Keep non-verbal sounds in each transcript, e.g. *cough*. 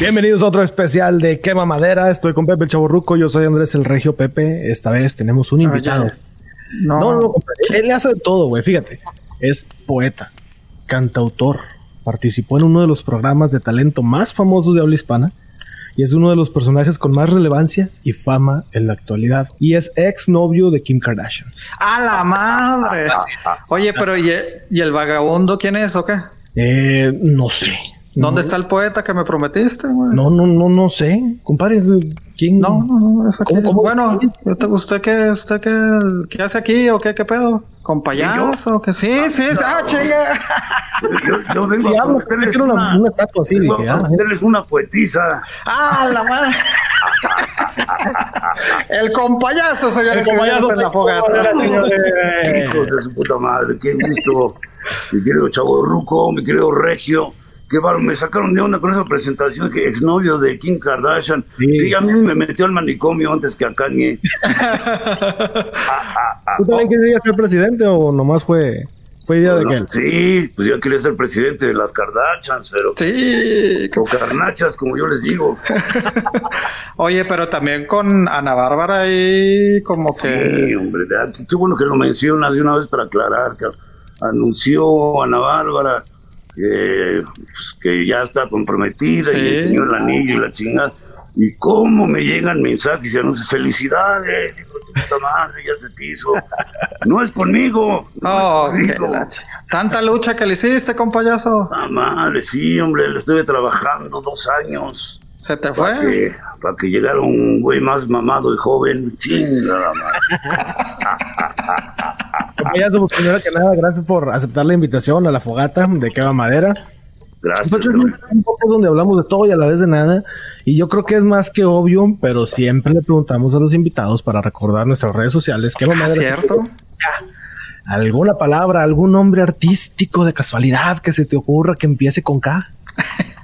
Bienvenidos a otro especial de Quema Madera. Estoy con Pepe el Chaborruco. Yo soy Andrés el Regio Pepe. Esta vez tenemos un invitado. No, No, no. Él hace de todo, güey. Fíjate. Es poeta, cantautor. Participó en uno de los programas de talento más famosos de habla hispana. Y es uno de los personajes con más relevancia y fama en la actualidad. Y es ex novio de Kim Kardashian. ¡A la madre! Oye, pero ¿y, y el vagabundo quién es o qué? Eh, no sé. ¿Dónde está el poeta que me prometiste, güey? No, no, no, no sé. Compadre, ¿quién? No, no, no, es aquí. ¿Cómo, cómo? Bueno, ¿usted, qué, usted qué, qué hace aquí o qué, qué pedo? ¿Con payaso o qué? Sí, sí, sí. ¡Ah, chinga! Yo, yo vengo a era una, una, una estatua así. Dije, a ah, prometerles una poetisa. ¡Ah, la madre! el compayazo, señores y señores, en la fogata. Hijos de su puta madre, qué gusto. Mi querido Chavo Ruco, mi querido Regio. Qué bárbaro, me sacaron de onda con esa presentación que exnovio de Kim Kardashian. Sí. Sí, a mí me metió al manicomio antes que a Kanye. *laughs* ¿Tú también querías ser presidente o nomás fue, fue idea de que él? sí, pues yo quería ser presidente de las Kardashians, pero... Sí. O carnachas, como yo les digo. *laughs* Oye, pero también con Ana Bárbara ahí como que... Sí, hombre, qué bueno que lo mencionas de una vez para aclarar. Que anunció Ana Bárbara que, pues, que ya está comprometida Sí. y pidió el anillo y la chingada. Y cómo me llegan mensajes y anuncios, felicidades, hijo de puta madre, ya se te hizo. No es conmigo. No Oh, es conmigo. la Tanta lucha que le hiciste, compayazo. Ah, madre, sí, hombre, le estuve trabajando dos años ¿Se te para fue? que, para que llegara un güey más mamado y joven. Chingada madre. *laughs* Pues, primero que nada, gracias por aceptar la invitación a la fogata de Quema Madera. Gracias. Pues es un podcast donde hablamos de todo y a la vez de nada. Y yo creo que es más que obvio, pero siempre le preguntamos a los invitados para recordar nuestras redes sociales. Quema Ah, Madera. ¿Cierto? ¿Alguna palabra, algún nombre artístico de casualidad que se te ocurra que empiece con K? *laughs*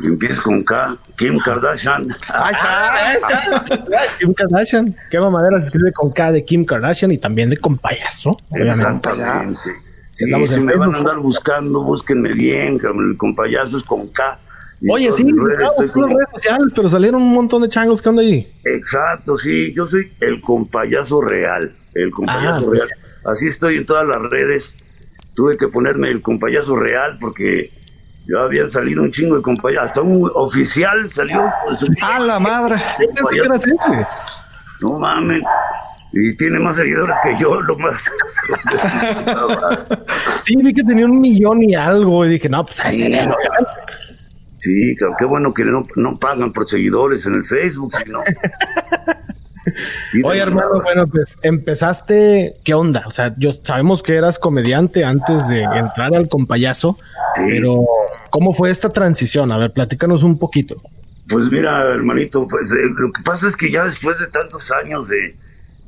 Que empiece con K. Kim Kardashian. Ahí está. *laughs* Kim Kardashian. Quema Madera se escribe con K de Kim Kardashian y también de con payaso. Obviamente. Exactamente. Sí, si me van a andar buscando, búsquenme bien, compayazo es con K. Y Oye, sí, redes como- redes sociales, pero salieron un montón de changos. ¿Qué onda ahí? Exacto, sí, yo soy el compayazo real, el compayazo Ah, real. Así estoy en todas las redes. Tuve que ponerme el compayazo real porque ya habían salido un chingo de compayazo. Hasta un oficial salió. su- ¡A la madre! No mames. Y tiene más seguidores que yo, lo más. *laughs* Sí, vi que tenía un millón y algo y dije, no, pues ese Sí, qué bueno que no, no pagan por seguidores en el Facebook, sino. Oye, hermano, bueno, pues empezaste, ¿qué onda? O sea, yo sabemos que eras comediante antes de entrar al compayazo, Sí. pero ¿cómo fue esta transición? A ver, platícanos un poquito. Pues mira, hermanito, pues eh, lo que pasa es que ya después de tantos años de,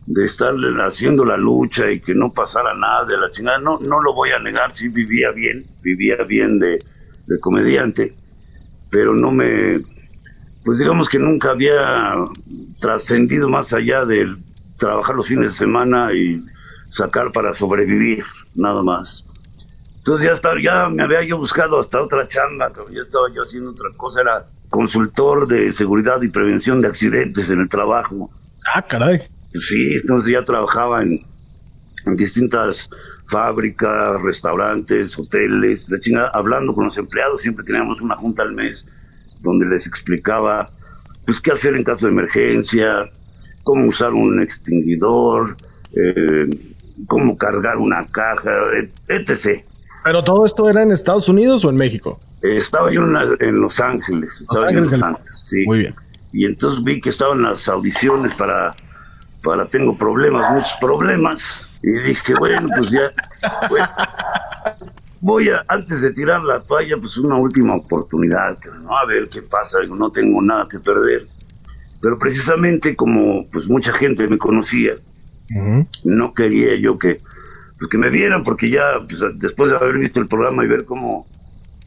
de estar haciendo la lucha y que no pasara nada de la chingada, no, no lo voy a negar, sí vivía bien, vivía bien de, de comediante, pero no me, pues digamos que nunca había trascendido más allá del trabajar los fines de semana y sacar para sobrevivir, nada más. Entonces ya estaba, ya me había yo buscado hasta otra chamba, ya estaba yo haciendo otra cosa, era consultor de seguridad y prevención de accidentes en el trabajo. Ah, caray. Pues sí, entonces ya trabajaba en, en distintas fábricas, restaurantes, hoteles, la chingada, hablando con los empleados, siempre teníamos una junta al mes donde les explicaba pues qué hacer en caso de emergencia, cómo usar un extinguidor, eh, cómo cargar una caja, et- etc. ¿Pero todo esto era en Estados Unidos o en México? Eh, Estaba yo en, la- en Los Ángeles, estaba yo en Ángeles. Los Ángeles, sí. Muy bien. Y entonces vi que estaban las audiciones para, para Tengo Problemas, muchos problemas. Y dije, bueno, pues ya, bueno, voy a, antes de tirar la toalla, pues una última oportunidad, no a ver qué pasa, no tengo nada que perder. Pero precisamente como pues mucha gente me conocía, no quería yo que, pues, que me vieran, porque ya pues, después de haber visto el programa y ver cómo,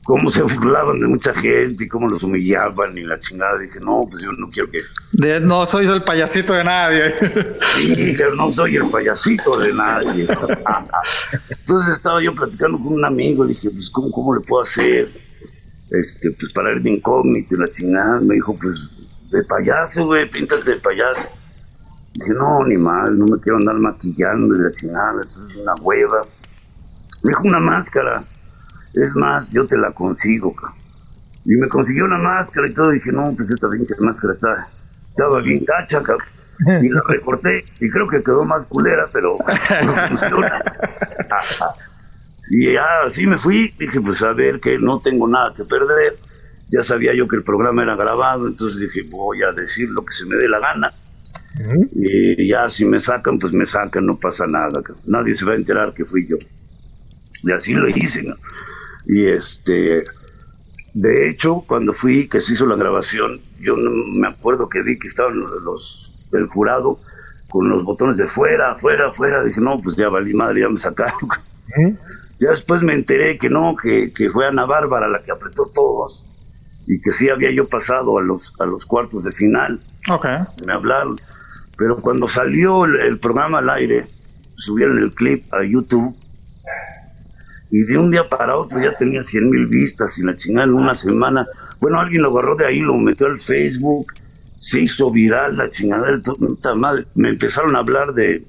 cómo se *laughs* burlaban de mucha gente y cómo los humillaban y la chingada, dije, no, pues yo no quiero que... De- no soy el payasito de nadie. Sí, no soy el payasito de nadie. Entonces estaba yo platicando con un amigo, dije, pues, ¿cómo, cómo le puedo hacer? este, pues para ir de incógnito y la chingada. Me dijo, pues de payaso, güey, píntate de payaso. Dije, no, ni mal, no me quiero andar maquillando y la chingada, es una hueva. Me dijo una máscara. Es más, yo te la consigo, cabrón. Y me consiguió una máscara y todo. Y dije, no, pues esta pinche máscara está, estaba bien cacha, cabrón. Y la recorté y creo que quedó más culera, pero *laughs* no funciona. y ya así me fui. Dije, pues a ver que no tengo nada que perder. Ya sabía yo que el programa era grabado, entonces dije, voy a decir lo que se me dé la gana. Y ya si me sacan, pues me sacan, no pasa nada. Nadie se va a enterar que fui yo. Y así lo hice. ¿no? Y este, de hecho, cuando fui, que se hizo la grabación, yo no me acuerdo que vi que estaban los del jurado con los botones de fuera, fuera, fuera. Dije, no, pues ya valí madre, ya me sacaron. Ya después me enteré que no, que, que, fue Ana Bárbara la que apretó todos y que sí había yo pasado a los, a los cuartos de final. Ok. Me hablaron. Pero cuando salió el, el programa al aire, subieron el clip a YouTube y de un día para otro ya tenía 100 mil vistas y la chingada en una semana. Bueno, alguien lo agarró de ahí, lo metió al Facebook, se hizo viral la chingada puta madre. Me empezaron a hablar de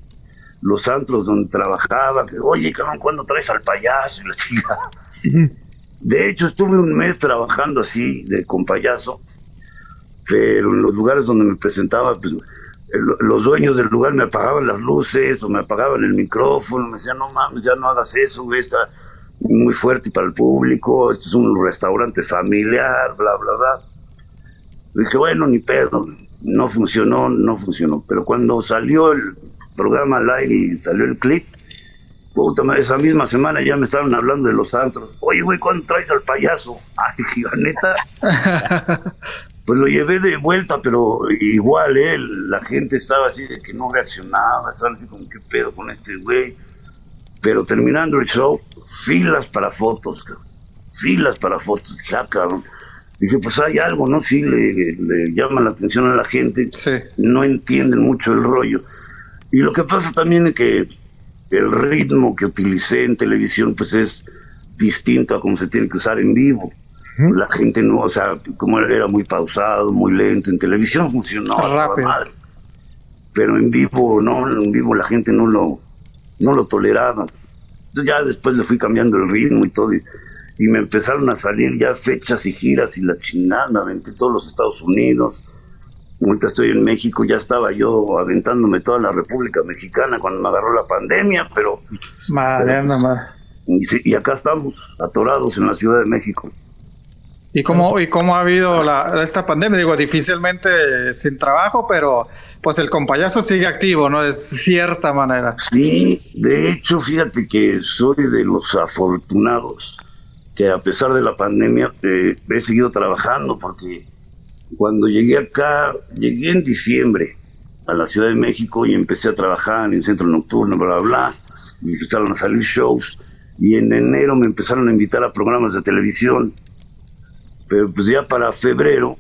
los antros donde trabajaba, que oye, cabrón, ¿cuándo traes al payaso? Y la chingada. De hecho, estuve un mes trabajando así, de con payaso, pero en los lugares donde me presentaba, pues los dueños del lugar me apagaban las luces o me apagaban el micrófono, me decían, no mames, ya no hagas eso, güey, está muy fuerte para el público, esto es un restaurante familiar, bla, bla, bla. Dije, bueno, ni pedo, no funcionó, no funcionó. Pero cuando salió el programa al aire y salió el clip, puta madre, esa misma semana ya me estaban hablando de los antros. Oye, güey, ¿cuándo traes al payaso? *laughs* Ay, dije, neta. *laughs* pues lo llevé de vuelta, pero igual, ¿eh? La gente estaba así de que no reaccionaba, estaban así como, ¿qué pedo con este güey? Pero terminando el show, filas para fotos, cabrón. Filas para fotos. Dije, ah, cabrón. Dije, pues hay algo, ¿no? Sí, le, le llama la atención a la gente. Sí. No entienden mucho el rollo. Y lo que pasa también es que el ritmo que utilicé en televisión, pues es distinto a como se tiene que usar en vivo. La gente no, o sea, como era muy pausado, muy lento, en televisión *laughs* funcionó Rápido. madre. Pero en vivo, no, en vivo la gente no lo, no lo toleraba. Entonces ya después le fui cambiando el ritmo y todo, y, y me empezaron a salir ya fechas y giras y la chingada, me aventé todos los Estados Unidos. Ahorita estoy en México, ya estaba yo aventándome toda la República Mexicana cuando me agarró la pandemia, pero... Madre, pues, y, y acá estamos, atorados en la Ciudad de México. ¿Y cómo, ¿Y cómo ha habido la, esta pandemia? Digo, difícilmente sin trabajo, pero pues el compayazo sigue activo, ¿no? De cierta manera. Sí, de hecho, fíjate que soy de los afortunados que a pesar de la pandemia eh, he seguido trabajando porque cuando llegué acá, llegué en diciembre a la Ciudad de México y empecé a trabajar en centro nocturno, bla, bla, bla, y empezaron a salir shows y en enero me empezaron a invitar a programas de televisión pero pues ya para febrero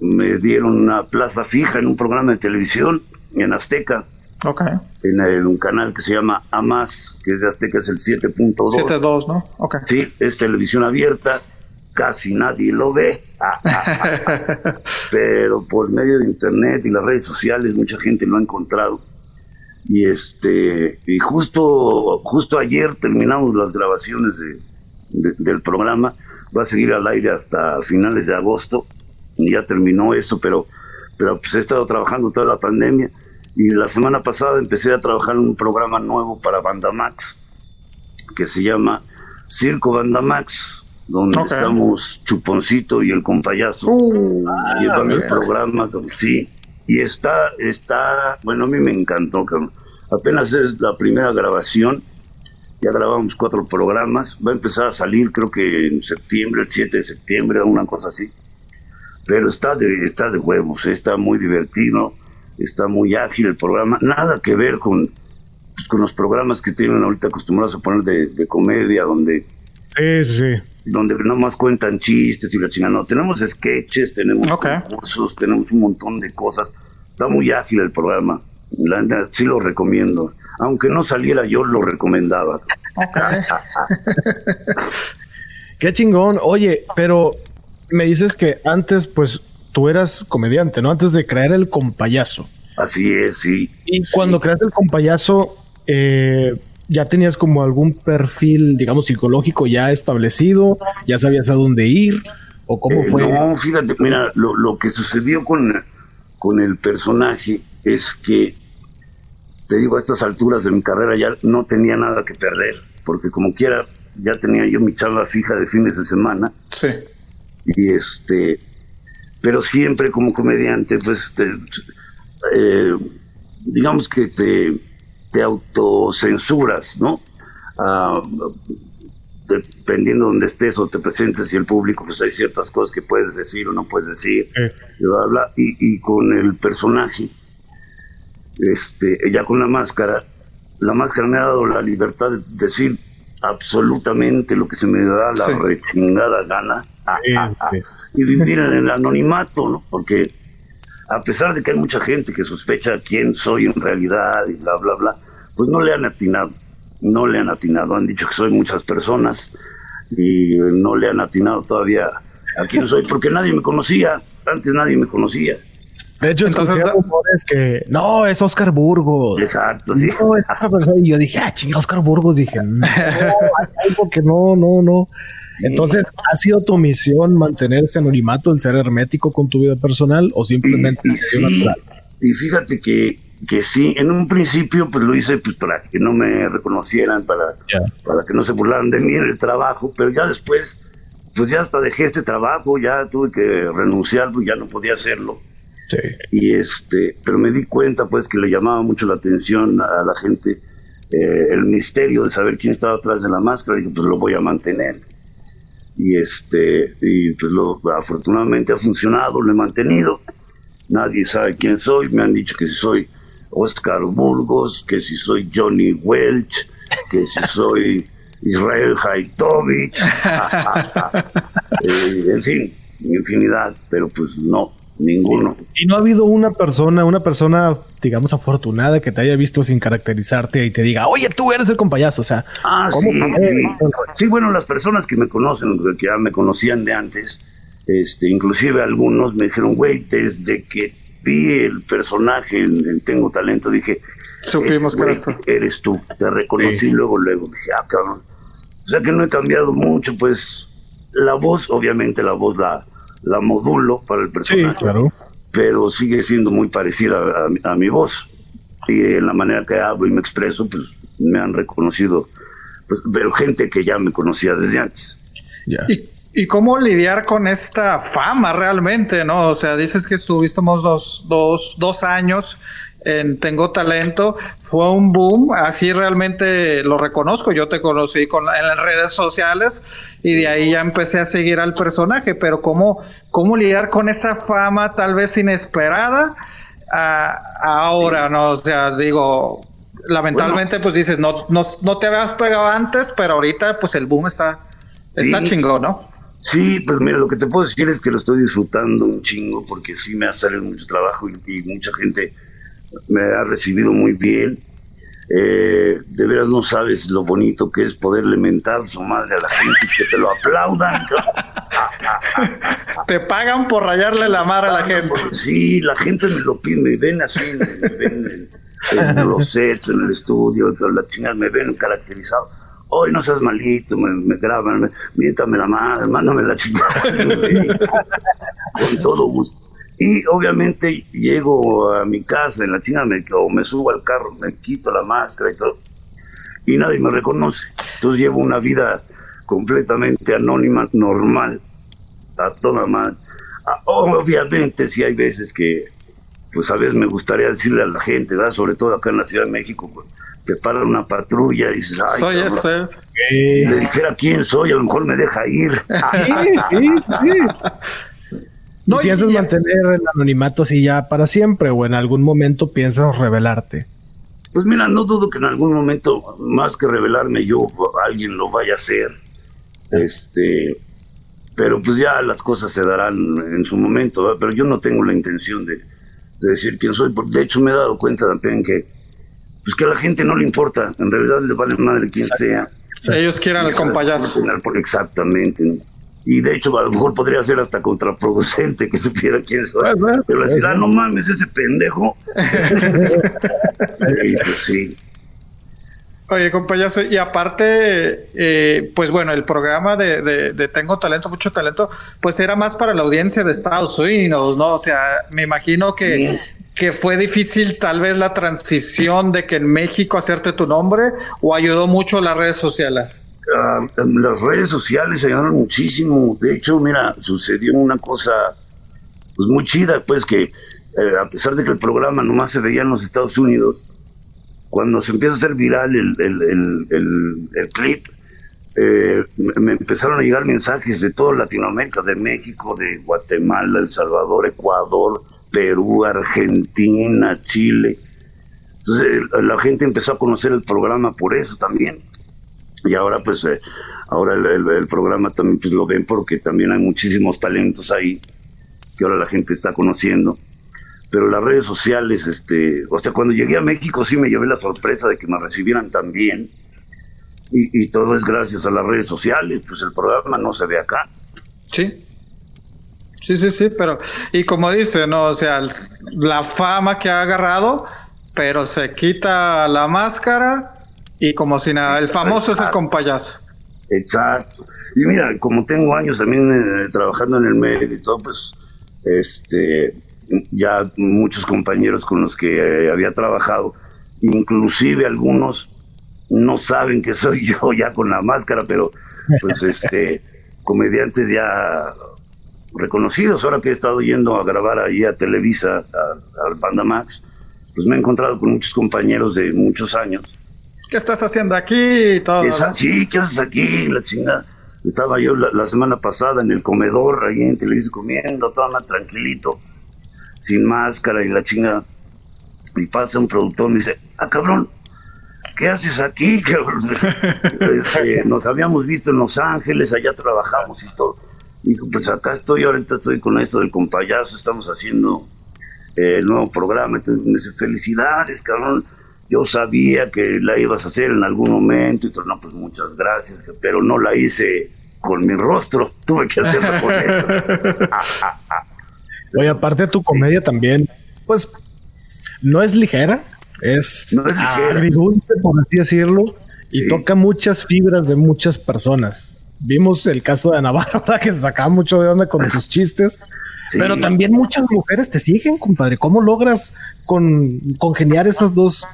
me dieron una plaza fija en un programa de televisión en Azteca. Ok. En, el, un canal que se llama AMAS, que es de Azteca, es el 7.2. 7.2, ¿no? Ok. Sí, es televisión abierta, casi nadie lo ve. *laughs* Pero por medio de internet y las redes sociales mucha gente lo ha encontrado. Y este y justo justo ayer terminamos las grabaciones de, de, del programa. Va a seguir al aire hasta finales de agosto. Y ya terminó esto, pero, pero pues he estado trabajando toda la pandemia. Y la semana pasada empecé a trabajar en un programa nuevo para Bandamax, que se llama Circo Bandamax, donde Ok. estamos Chuponcito y el compayazo Uh, llevando el programa, sí. Y está, está, bueno, a mí me encantó, cabrón. Apenas es la primera grabación, ya grabamos cuatro programas, va a empezar a salir creo que en septiembre, el 7 de septiembre, una cosa así. Pero está de, está de huevos, eh, está muy divertido, está muy ágil el programa, nada que ver con, pues, con los programas que tienen ahorita acostumbrados a poner de, de comedia, donde sí, sí. Donde nomás cuentan chistes y la chingada. No, tenemos sketches, tenemos Ok. concursos, tenemos un montón de cosas. Está muy ágil el programa. La sí lo recomiendo. Aunque no saliera yo, lo recomendaba. ok. *laughs* Qué chingón. Oye, pero me dices que antes, pues, tú eras comediante, ¿no? Antes de crear el compayazo. Así es, sí. Y cuando creaste el compayazo, eh, ya tenías como algún perfil, digamos, psicológico ya establecido, ya sabías a dónde ir, o cómo Eh, fue. No, fíjate, mira, lo, lo que sucedió con, con el personaje es que, te digo, a estas alturas de mi carrera ya no tenía nada que perder, porque como quiera, ya tenía yo mi charla fija de fines de semana, Sí. y este, pero siempre como comediante, pues, te- eh, digamos que te, te autocensuras, ¿no? Ah, dependiendo de donde estés o te presentes y el público, pues hay ciertas cosas que puedes decir o no puedes decir, Eh. y bla, bla. Y, y con el personaje, este, ya con la máscara, la máscara me ha dado la libertad de decir absolutamente lo que se me da la Sí. gana ah, Sí, ah, sí. y vivir en el anonimato, ¿no? Porque a pesar de que hay mucha gente que sospecha quién soy en realidad y bla, bla, bla, pues no le han atinado, no le han atinado, han dicho que soy muchas personas y eh, no le han atinado todavía a quién soy, *laughs* porque nadie me conocía, antes nadie me conocía. De hecho, Entonces, rumores que no, es Oscar Burgos. Exacto, sí. No, es otra persona. Y yo dije, ah, chinga, Oscar Burgos. Dije, no, hay algo que no, no, no. Entonces, ¿ha sido tu misión mantener ese anonimato, el ser hermético con tu vida personal o simplemente Y, y sí, natural? y fíjate que, que sí, en un principio pues lo hice pues para que no me reconocieran, para, para que no se burlaran de mí en el trabajo, pero ya después, pues ya hasta dejé este trabajo, ya tuve que renunciar, pues ya no podía hacerlo. Sí. Y este, pero me di cuenta pues que le llamaba mucho la atención a la gente eh, el misterio de saber quién estaba atrás de la máscara, dije pues lo voy a mantener. Y este, y pues lo, afortunadamente ha funcionado, lo he mantenido. Nadie sabe quién soy, me han dicho que si soy Oscar Burgos, que si soy Johnny Welch, que si soy Israel Haitovich, *laughs* *laughs* Eh, en fin, infinidad, pero pues no, ninguno. Y no ha habido una persona, una persona, digamos, afortunada que te haya visto sin caracterizarte y te diga, oye, tú eres el compayazo. O sea, Ah, ¿cómo sí, sí. Sí, bueno, las personas que me conocen, que ya me conocían de antes, este, inclusive algunos me dijeron, güey, desde que vi el personaje en, en Tengo Talento, dije, Supimos que "Güey, eres tú. eres tú. Te reconocí Sí. luego, luego. Dije, ah, cabrón. O sea que no he cambiado mucho, pues la voz, obviamente la voz la, la modulo para el Sí, personaje claro. pero sigue siendo muy parecida a, a mi- a mi voz. Y en la manera que hablo y me expreso, pues me han reconocido, pues, pero gente que ya me conocía desde antes. Ya. ¿Y, y cómo lidiar con esta fama realmente, no? O sea, dices que estuviste dos, dos, dos años en Tengo Talento, fue un boom, así realmente lo reconozco, yo te conocí con, en las redes sociales y de ahí ya empecé a seguir al personaje, pero ¿cómo, cómo lidiar con esa fama tal vez inesperada a- a ahora, no? O sea, digo, lamentablemente pues dices, no, no, no te habías pegado antes, pero ahorita pues el boom está, está Sí. chingón, ¿no? Sí, pues mira, lo que te puedo decir es que lo estoy disfrutando un chingo porque sí me ha salido mucho trabajo y, y mucha gente me ha recibido muy bien. Eh, de veras no sabes lo bonito que es poderle mentar su madre a la gente y que te lo aplaudan. *laughs* Te pagan por rayarle la mar a la gente. Sí, la gente me lo pide, me ven así, me, me ven en, en *laughs* los sets, en el estudio, toda la chingada, me ven caracterizado. Hoy no seas malito, me, me graban, me, miéntame la madre, mándame la chingada. *laughs* Con todo gusto. Y obviamente llego a mi casa en la chingada, me, o me subo al carro, me quito la máscara y todo, y nadie me reconoce. Entonces llevo una vida completamente anónima, normal, a toda madre. Ah, Obviamente sí hay veces que, pues a veces me gustaría decirle a la gente, ¿verdad? sobre todo acá en la Ciudad de México, pues, te para una patrulla y dices, ay, Soy ese. si le dijera quién soy, a lo mejor me deja ir. *laughs* Sí, sí, sí. No, ¿Y piensas y- mantener el anonimato así ya para siempre o en algún momento piensas revelarte? Pues mira, no dudo que en algún momento, más que revelarme yo, alguien lo vaya a hacer. Este, pero pues ya las cosas se darán en su momento, ¿verdad? pero yo no tengo la intención de, de decir quién soy. porque De hecho, me he dado cuenta también que, pues que a la gente no le importa, en realidad le vale madre quién sea. Ellos quieren el compayazo. Exactamente. Y de hecho a lo mejor podría ser hasta contraproducente que supiera quién soy. Pero decir, ah, no mames, ese pendejo. *laughs* y pues sí. Oye, compañero, y aparte, eh, pues bueno, el programa de, de, Tengo Talento, Mucho Talento, pues era más para la audiencia de Estados Unidos, ¿no? O sea, me imagino que, que fue difícil tal vez la transición de que en México hacerte tu nombre o ayudó mucho las redes sociales. Ah, las redes sociales ayudaron muchísimo. De hecho, mira, sucedió una cosa pues muy chida, pues que eh, a pesar de que el programa nomás se veía en los Estados Unidos, cuando se empieza a hacer viral el, el, clip, eh, me empezaron a llegar mensajes de toda Latinoamérica, de México, de Guatemala, El Salvador, Ecuador, Perú, Argentina, Chile. Entonces la gente empezó a conocer el programa por eso también. Y ahora pues eh, ahora el, programa también pues lo ven porque también hay muchísimos talentos ahí que ahora la gente está conociendo. Pero las redes sociales, este, o sea, cuando llegué a México sí me llevé la sorpresa de que me recibieran tan bien. Y, y todo es gracias a las redes sociales, pues el programa no se ve acá. Sí. Sí, sí, sí, pero, y como dice, no, o sea, la fama que ha agarrado, pero se quita la máscara y como si nada, el famoso es el compayazo. Exacto. Y mira, como tengo años también eh, trabajando en el medio y todo, pues, este, ya muchos compañeros con los que eh, había trabajado, inclusive algunos no saben que soy *laughs* yo ya con la máscara, pero pues este comediantes ya reconocidos, ahora que he estado yendo a grabar ahí a Televisa, al Banda Max, pues me he encontrado con muchos compañeros de muchos años ¿Qué estás haciendo aquí? todo, Sí, ¿qué haces aquí? La chingada. Estaba yo la, semana pasada en el comedor, ahí en Televisa comiendo, todo más tranquilito, sin máscara y la chingada. Y pasa un productor y me dice, ah, cabrón, ¿qué haces aquí? *laughs* Este, nos habíamos visto en Los Ángeles, allá trabajamos y todo. Dijo, pues acá estoy, ahorita estoy con esto del compayazo, estamos haciendo eh, el nuevo programa. Entonces me dice, felicidades, cabrón yo sabía que la ibas a hacer en algún momento y todo, no, pues muchas gracias, pero no la hice con mi rostro, *laughs* tuve que hacerlo con él. *laughs* Oye, aparte tu comedia también, pues no es ligera, es, no agridulce, por así decirlo, y toca muchas fibras de muchas personas. Vimos el caso de Navarro, *laughs* que se sacaba mucho de onda con sus chistes. Pero también muchas mujeres te siguen, compadre. ¿Cómo logras con, congeniar esas dos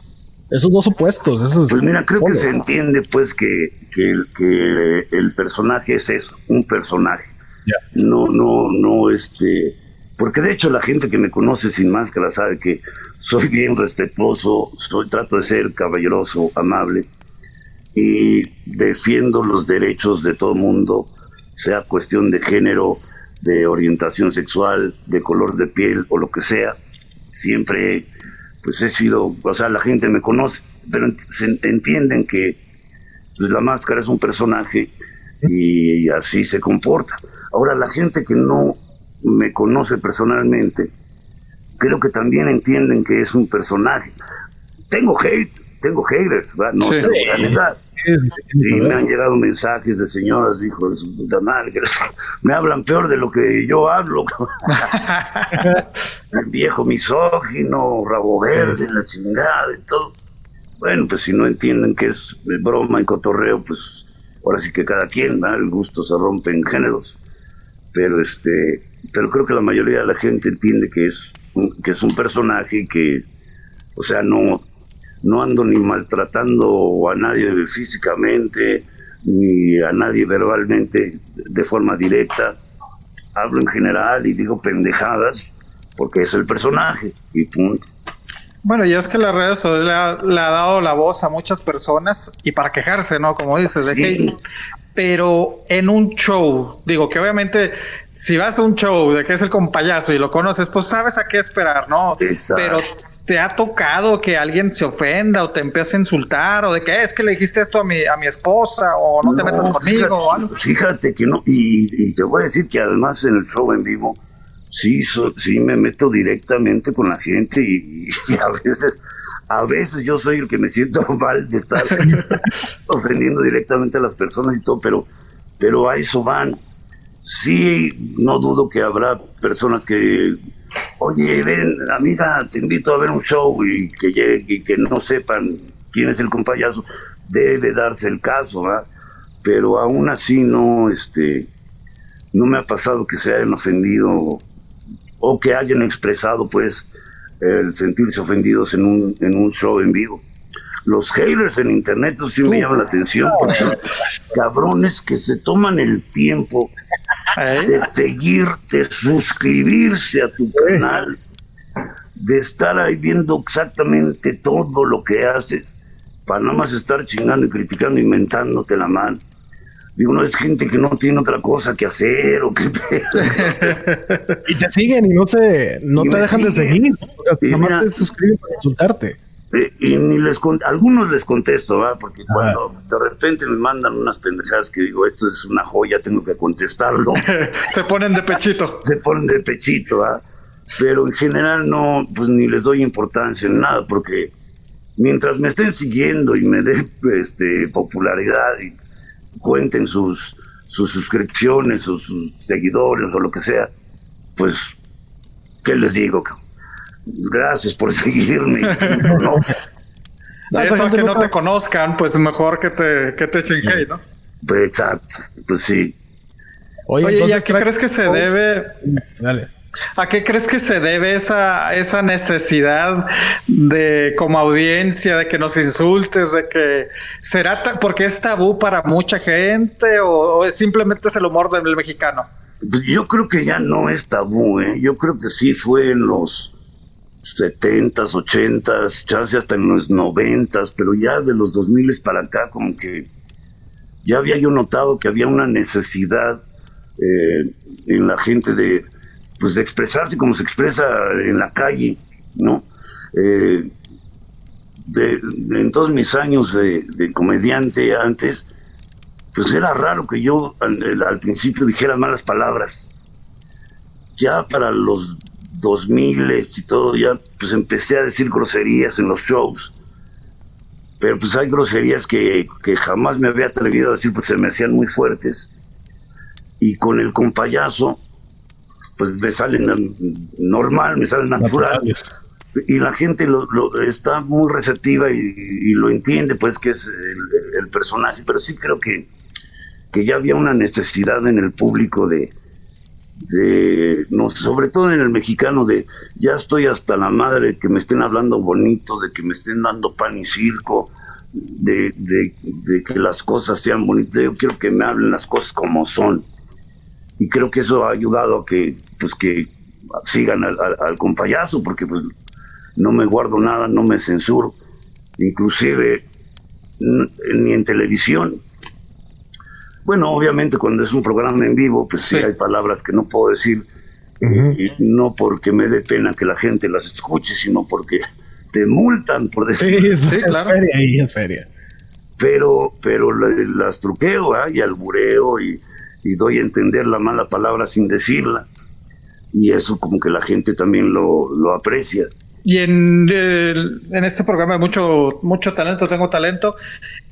esos dos opuestos. Esos pues mira, creo que se entiende pues que, que, que, el personaje es eso, un personaje. No, no, no, este... Porque de hecho la gente que me conoce sin máscara sabe que soy bien respetuoso, soy, trato de ser caballeroso, amable y defiendo los derechos de todo mundo, sea cuestión de género, de orientación sexual, de color de piel o lo que sea. Siempre pues he sido, o sea, la gente me conoce, pero se entienden que pues, la máscara es un personaje y así se comporta. Ahora, la gente que no me conoce personalmente, creo que también entienden que es un personaje. Tengo hate, tengo haters, ¿verdad? No, tengo realidad. Y me han llegado mensajes de señoras, hijos de su puta madre, que *laughs* me hablan peor de lo que yo hablo. *laughs* El viejo misógino, rabo verde, la chingada y todo. Bueno, pues si no entienden que es broma y cotorreo, pues ahora sí que cada quien, el gusto se rompe en géneros. Pero este, pero creo que la mayoría de la gente entiende que es que es un personaje que, o sea, no no ando ni maltratando a nadie físicamente, ni a nadie verbalmente de forma directa. Hablo en general y digo pendejadas porque es el personaje y punto. Bueno, y es que las redes le ha, le ha dado la voz a muchas personas y para quejarse, ¿no? Como dices, de que pero en un show, digo que obviamente si vas a un show de que es el compayazo y lo conoces, pues sabes a qué esperar, ¿no? Pero te ha tocado que alguien se ofenda o te empiece a insultar o de que es que le dijiste esto a mi, a mi esposa o no, te metas conmigo fíjate, o algo. Fíjate que no, y, te voy a decir que además en el show en vivo, sí, sí me meto directamente con la gente *laughs* y a veces a veces yo soy el que me siento *laughs* mal de estar *laughs* ofendiendo directamente a las personas y todo, pero, pero a eso van. sí, no dudo que habrá personas que, oye, ven, amiga, te invito a ver un show y que y que no sepan quién es el compayazo, debe darse el caso, ¿verdad? Pero aún así no, este, no me ha pasado que se hayan ofendido o que hayan expresado, pues, el sentirse ofendidos en un, en un show en vivo. Los haters en internet, eso sí me llama la atención, porque son cabrones que se toman el tiempo de seguirte, suscribirse a tu canal, de estar ahí viendo exactamente todo lo que haces, para nada más estar chingando y criticando, inventándote la mano. Digo, no es gente que no tiene otra cosa que hacer o que... *laughs* y te siguen y no se, no te dejan de seguir. O sea, nada más te suscriben para insultarte. Eh, y ni les algunos les contesto, ¿verdad? Porque cuando de repente me mandan unas pendejadas que digo, esto es una joya, tengo que contestarlo. *laughs* Se ponen de pechito. *laughs* Se ponen de pechito, ¿verdad? Pero en general no, pues ni les doy importancia en nada, porque mientras me estén siguiendo y me dé este, popularidad y cuenten sus, sus suscripciones o sus seguidores o lo que sea, pues, ¿qué les digo? Gracias por *laughs* seguirme. no, Eso que no te conozcan, pues mejor que te, que te ¿no? Pues exacto, pues sí. Oye, ¿y a qué crees que se debe? Dale. ¿A qué crees que se debe esa, esa necesidad de como audiencia, de que nos insultes, de que será porque es tabú para mucha gente o, es simplemente es el humor del mexicano? Pues yo creo que ya no es tabú, ¿eh? yo creo que sí fue en los 70s, 80s, chance hasta en los 90s, pero ya de los 2000 para acá como que ya había yo notado que había una necesidad eh, en la gente de, pues, de expresarse como se expresa en la calle, ¿no? Eh, de, en todos mis años de, comediante antes, pues era raro que yo al principio dijera malas palabras. Ya para los 2000 y todo, ya pues empecé a decir groserías en los shows. Pero pues hay groserías que, que jamás me había atrevido a decir, pues se me hacían muy fuertes. Y con el compayazo, pues me salen normal, me salen natural. Y la gente lo, está muy receptiva y, lo entiende, pues que es el, el, personaje. Pero sí creo que, que ya había una necesidad en el público de, de, no, sobre todo en el mexicano, de ya estoy hasta la madre de que me estén hablando bonito, de que me estén dando pan y circo, de, de, que las cosas sean bonitas. Yo quiero que me hablen las cosas como son. Y creo que eso ha ayudado a que, pues, que sigan al, al, compayazo, porque pues no me guardo nada, no me censuro. Inclusive ni en televisión bueno, obviamente cuando es un programa en vivo, pues sí, hay palabras que no puedo decir, eh, y no porque me dé pena que la gente las escuche, sino porque te multan por decir. Sí, claro. Es feria ahí, es feria. Pero, pero las truqueo ¿ah? y albureo y, y doy a entender la mala palabra sin decirla. Y eso como que la gente también lo, lo aprecia. Y en, en este programa mucho, mucho talento, tengo talento.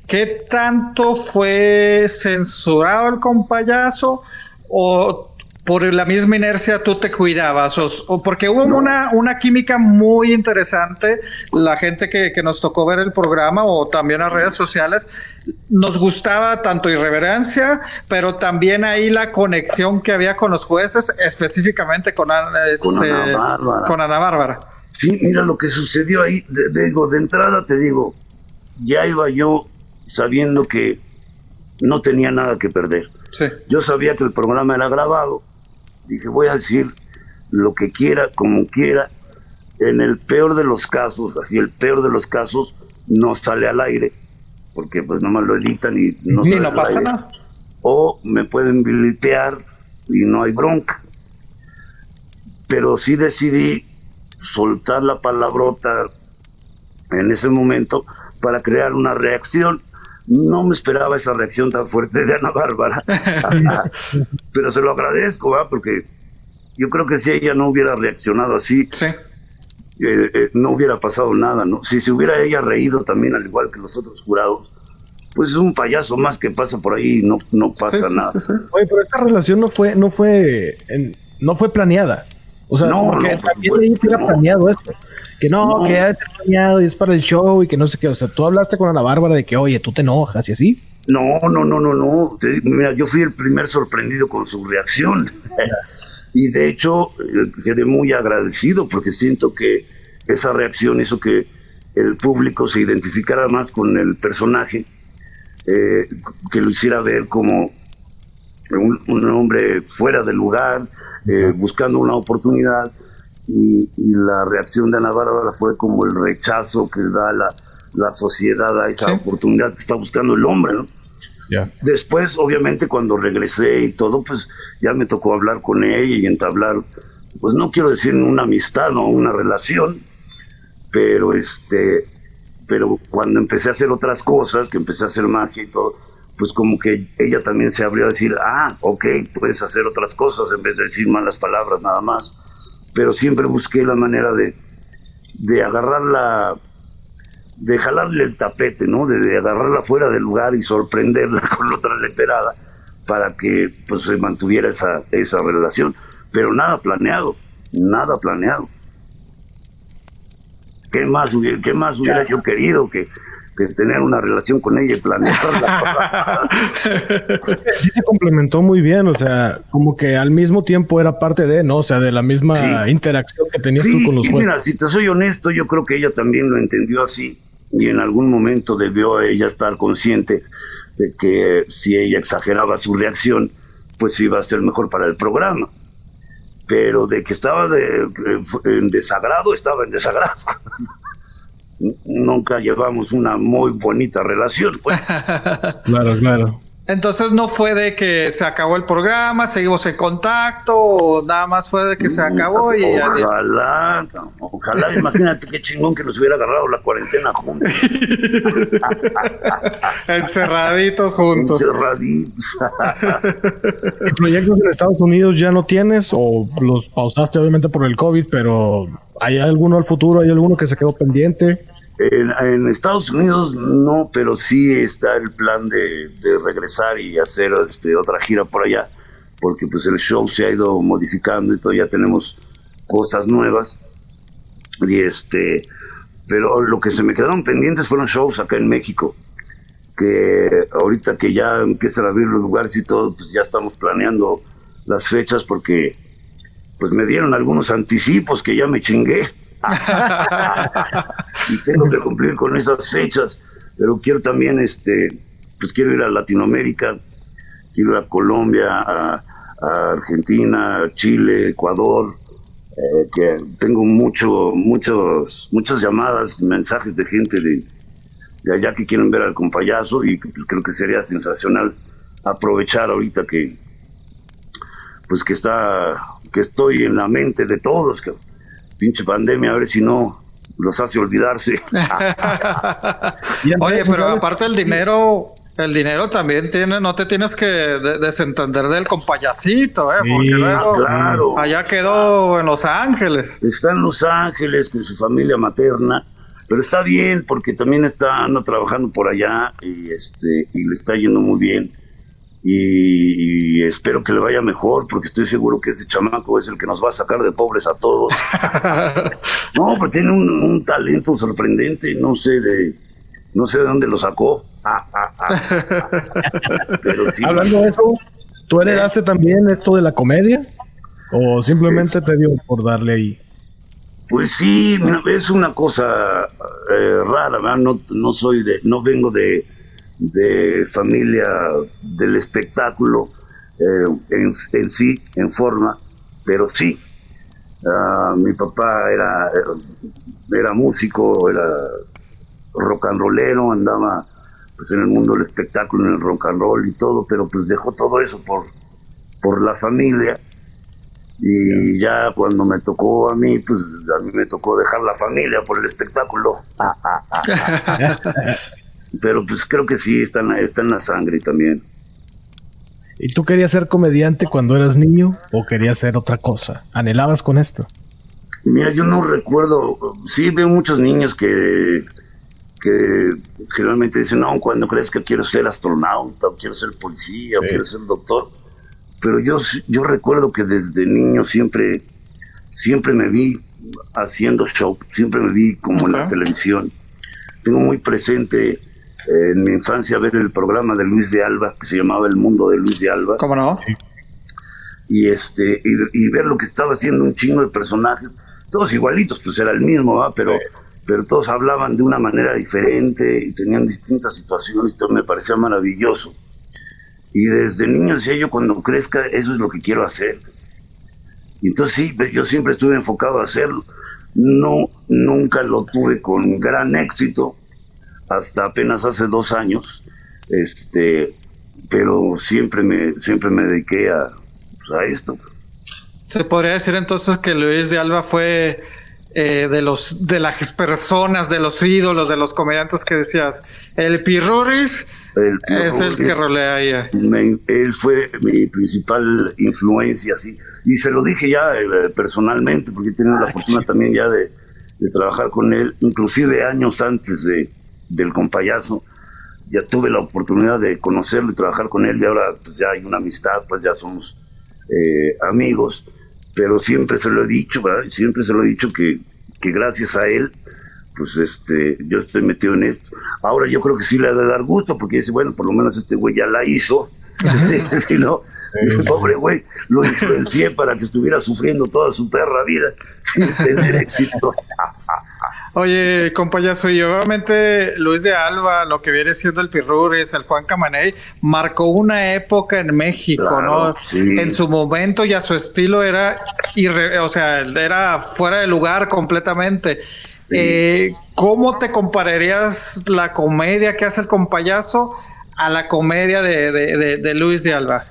¿Qué tanto fue censurado el compayazo? ¿O por la misma inercia tú te cuidabas? O, porque hubo una, una química muy interesante. La gente que, que, nos tocó ver el programa o también las redes sociales, nos gustaba tanto irreverencia, pero también ahí la conexión que había con los jueces, específicamente con, este, con Ana Bárbara. Sí, mira lo que sucedió ahí. digo, de entrada te digo, ya iba yo sabiendo que no tenía nada que perder. Yo sabía que el programa era grabado. Dije, voy a decir lo que quiera, como quiera. En el peor de los casos, así el peor de los casos, no sale al aire, porque pues nomás lo editan y no sale al aire. O me pueden vilipear y no hay bronca. Pero sí decidí soltar la palabrota en ese momento para crear una reacción. No me esperaba esa reacción tan fuerte de Ana Bárbara, *laughs* pero se lo agradezco, ¿va? porque yo creo que si ella no hubiera reaccionado así, eh, eh, no hubiera pasado nada. ¿no? Si se hubiera ella reído también, al igual que los otros jurados, pues es un payaso más que pasa por ahí y no, no pasa nada. Oye, pero esta relación no fue, no fue, no fue planeada. O sea, no, porque también ahí era planeado esto. Que no, que ya planeado y es para el show y que no sé qué. O sea, tú hablaste con Ana Bárbara de que, oye, tú te enojas y así. No, no, no, no, no. mira, yo fui el primer sorprendido con su reacción. *laughs* y de hecho, eh, quedé muy agradecido porque siento que esa reacción hizo que el público se identificara más con el personaje, eh, que lo hiciera ver como un, hombre fuera del lugar, eh, buscando una oportunidad. Y, la reacción de Ana Bárbara fue como el rechazo que da la, la sociedad a esa oportunidad que está buscando el hombre, ¿no? Después, obviamente, cuando regresé y todo, pues ya me tocó hablar con ella y entablar, pues no quiero decir una amistad o una relación, pero este, pero cuando empecé a hacer otras cosas, que empecé a hacer magia y todo, pues como que ella también se abrió a decir, ah, ok, puedes hacer otras cosas en vez de decir malas palabras nada más. Pero siempre busqué la manera de, de agarrarla, de jalarle el tapete, ¿no? De, agarrarla fuera del lugar y sorprenderla *laughs* con otra leperada para que pues se mantuviera esa, esa relación. Pero nada planeado, nada planeado. ¿Qué más, qué más hubiera yo querido que, tener una relación con ella y planearla? *laughs* sí se complementó muy bien, o sea, como que al mismo tiempo era parte de, ¿no? O sea, de la misma interacción que tenías tú con los juegos. Mira, si te soy honesto, yo creo que ella también lo entendió así y en algún momento debió ella estar consciente de que si ella exageraba su reacción, pues iba a ser mejor para el programa pero de que estaba de, en desagrado, estaba en desagrado. *laughs* Nunca llevamos una muy bonita relación, pues. *laughs* claro, claro. Entonces no fue de que se acabó el programa, seguimos en contacto, o nada más fue de que se acabó y Ojalá, ojalá, imagínate qué chingón que nos hubiera agarrado la cuarentena juntos. *laughs* Encerraditos juntos. Encerraditos. ¿Y proyectos en Estados Unidos ya no tienes o los pausaste obviamente por el COVID, pero ¿hay alguno al futuro? ¿Hay alguno que se quedó pendiente? En, Estados Unidos no, pero sí está el plan de, regresar y hacer este, otra gira por allá, porque pues el show se ha ido modificando y todavía tenemos cosas nuevas. Y este, pero lo que se me quedaron pendientes fueron shows acá en México, que ahorita que ya empiezan a abrir los lugares y todo, pues ya estamos planeando las fechas porque pues me dieron algunos anticipos que ya me chingué. *laughs* y tengo que cumplir con esas fechas, pero quiero también, este, pues quiero ir a Latinoamérica, quiero ir a Colombia, a, Argentina, Chile, Ecuador, eh, que tengo mucho, muchos, muchas llamadas, mensajes de gente de, de allá que quieren ver al compayazo y pues, creo que sería sensacional aprovechar ahorita que pues que está que estoy en la mente de todos pinche pandemia, a ver si no los hace olvidarse. *laughs* *laughs* Oye, pero aparte del dinero, el dinero también tiene, no te tienes que desentender del compayacito, ¿eh? Porque luego claro. allá quedó en Los Ángeles. Está en Los Ángeles con su familia materna, pero está bien porque también está anda trabajando por allá y este y le está yendo muy bien y, espero que le vaya mejor porque estoy seguro que este chamaco es el que nos va a sacar de pobres a todos. *laughs* no, pero tiene un, talento sorprendente, no sé de no sé de dónde lo sacó. pero sí. Hablando de eso, ¿tú heredaste también esto de la comedia? ¿O simplemente te dio por darle ahí? Pues sí, es una cosa eh, rara, ¿verdad? No, no soy de, no vengo de, de familia del espectáculo eh, en, sí, en forma, pero sí. Ah, mi papá era, era músico, era rock and rollero, andaba pues en el mundo del espectáculo, en el rock and roll y todo, pero pues dejó todo eso por, por la familia. Y ya cuando me tocó a mí, pues a mí me tocó dejar la familia por el espectáculo. *laughs* Pero pues creo que sí, está en, está en la sangre también. ¿Y tú querías ser comediante cuando eras niño o querías ser otra cosa? ¿Anhelabas con esto? Mira, yo no recuerdo, sí veo muchos niños que, que generalmente dicen, no, cuando crees que quiero ser astronauta, o quiero ser policía, o quiero ser doctor. Pero yo, yo recuerdo que desde niño siempre, siempre me vi haciendo show, siempre me vi como en la televisión. Tengo muy presente en mi infancia ver el programa de Luis de Alba, que se llamaba El Mundo de Luis de Alba. ¿Cómo no? Y, este, y, ver lo que estaba haciendo un chingo de personajes, todos igualitos, pues era el mismo, ¿va? pero pero todos hablaban de una manera diferente y tenían distintas situaciones y todo me parecía maravilloso. Y desde niño decía yo, cuando crezca, eso es lo que quiero hacer. Y entonces sí, yo siempre estuve enfocado a hacerlo. No, nunca lo tuve con gran éxito, hasta apenas hace dos años, este, pero siempre me, siempre me dediqué a, pues, a esto. Se podría decir entonces que Luis de Alba fue eh, de los de las personas, de los ídolos, de los comediantes que decías. El Pirroris es el que rolea ahí. él fue mi principal influencia, sí. Y se lo dije ya eh, personalmente, porque he tenido la fortuna también ya de, trabajar con él, inclusive años antes de, del compayazo. Ya tuve la oportunidad de conocerlo y trabajar con él y ahora pues ya hay una amistad, pues ya somos eh, amigos pero siempre se lo he dicho, ¿verdad? Siempre se lo he dicho que, que gracias a él, pues este, yo estoy metido en esto. Ahora yo creo que sí le ha de dar gusto, porque dice, bueno, por lo menos este güey ya la hizo, si *laughs* no, pobre güey, lo influencié para que estuviera sufriendo toda su perra vida *laughs* sin tener éxito. Oye, compañero, y obviamente Luis de Alba, lo que viene siendo el Pirruris, el Juan Camaney, marcó una época en México, ¿no? En su momento ya su estilo era, o sea, era fuera de lugar completamente. Eh, ¿Cómo te compararías la comedia que hace el compayazo a la comedia de, Luis de Alba?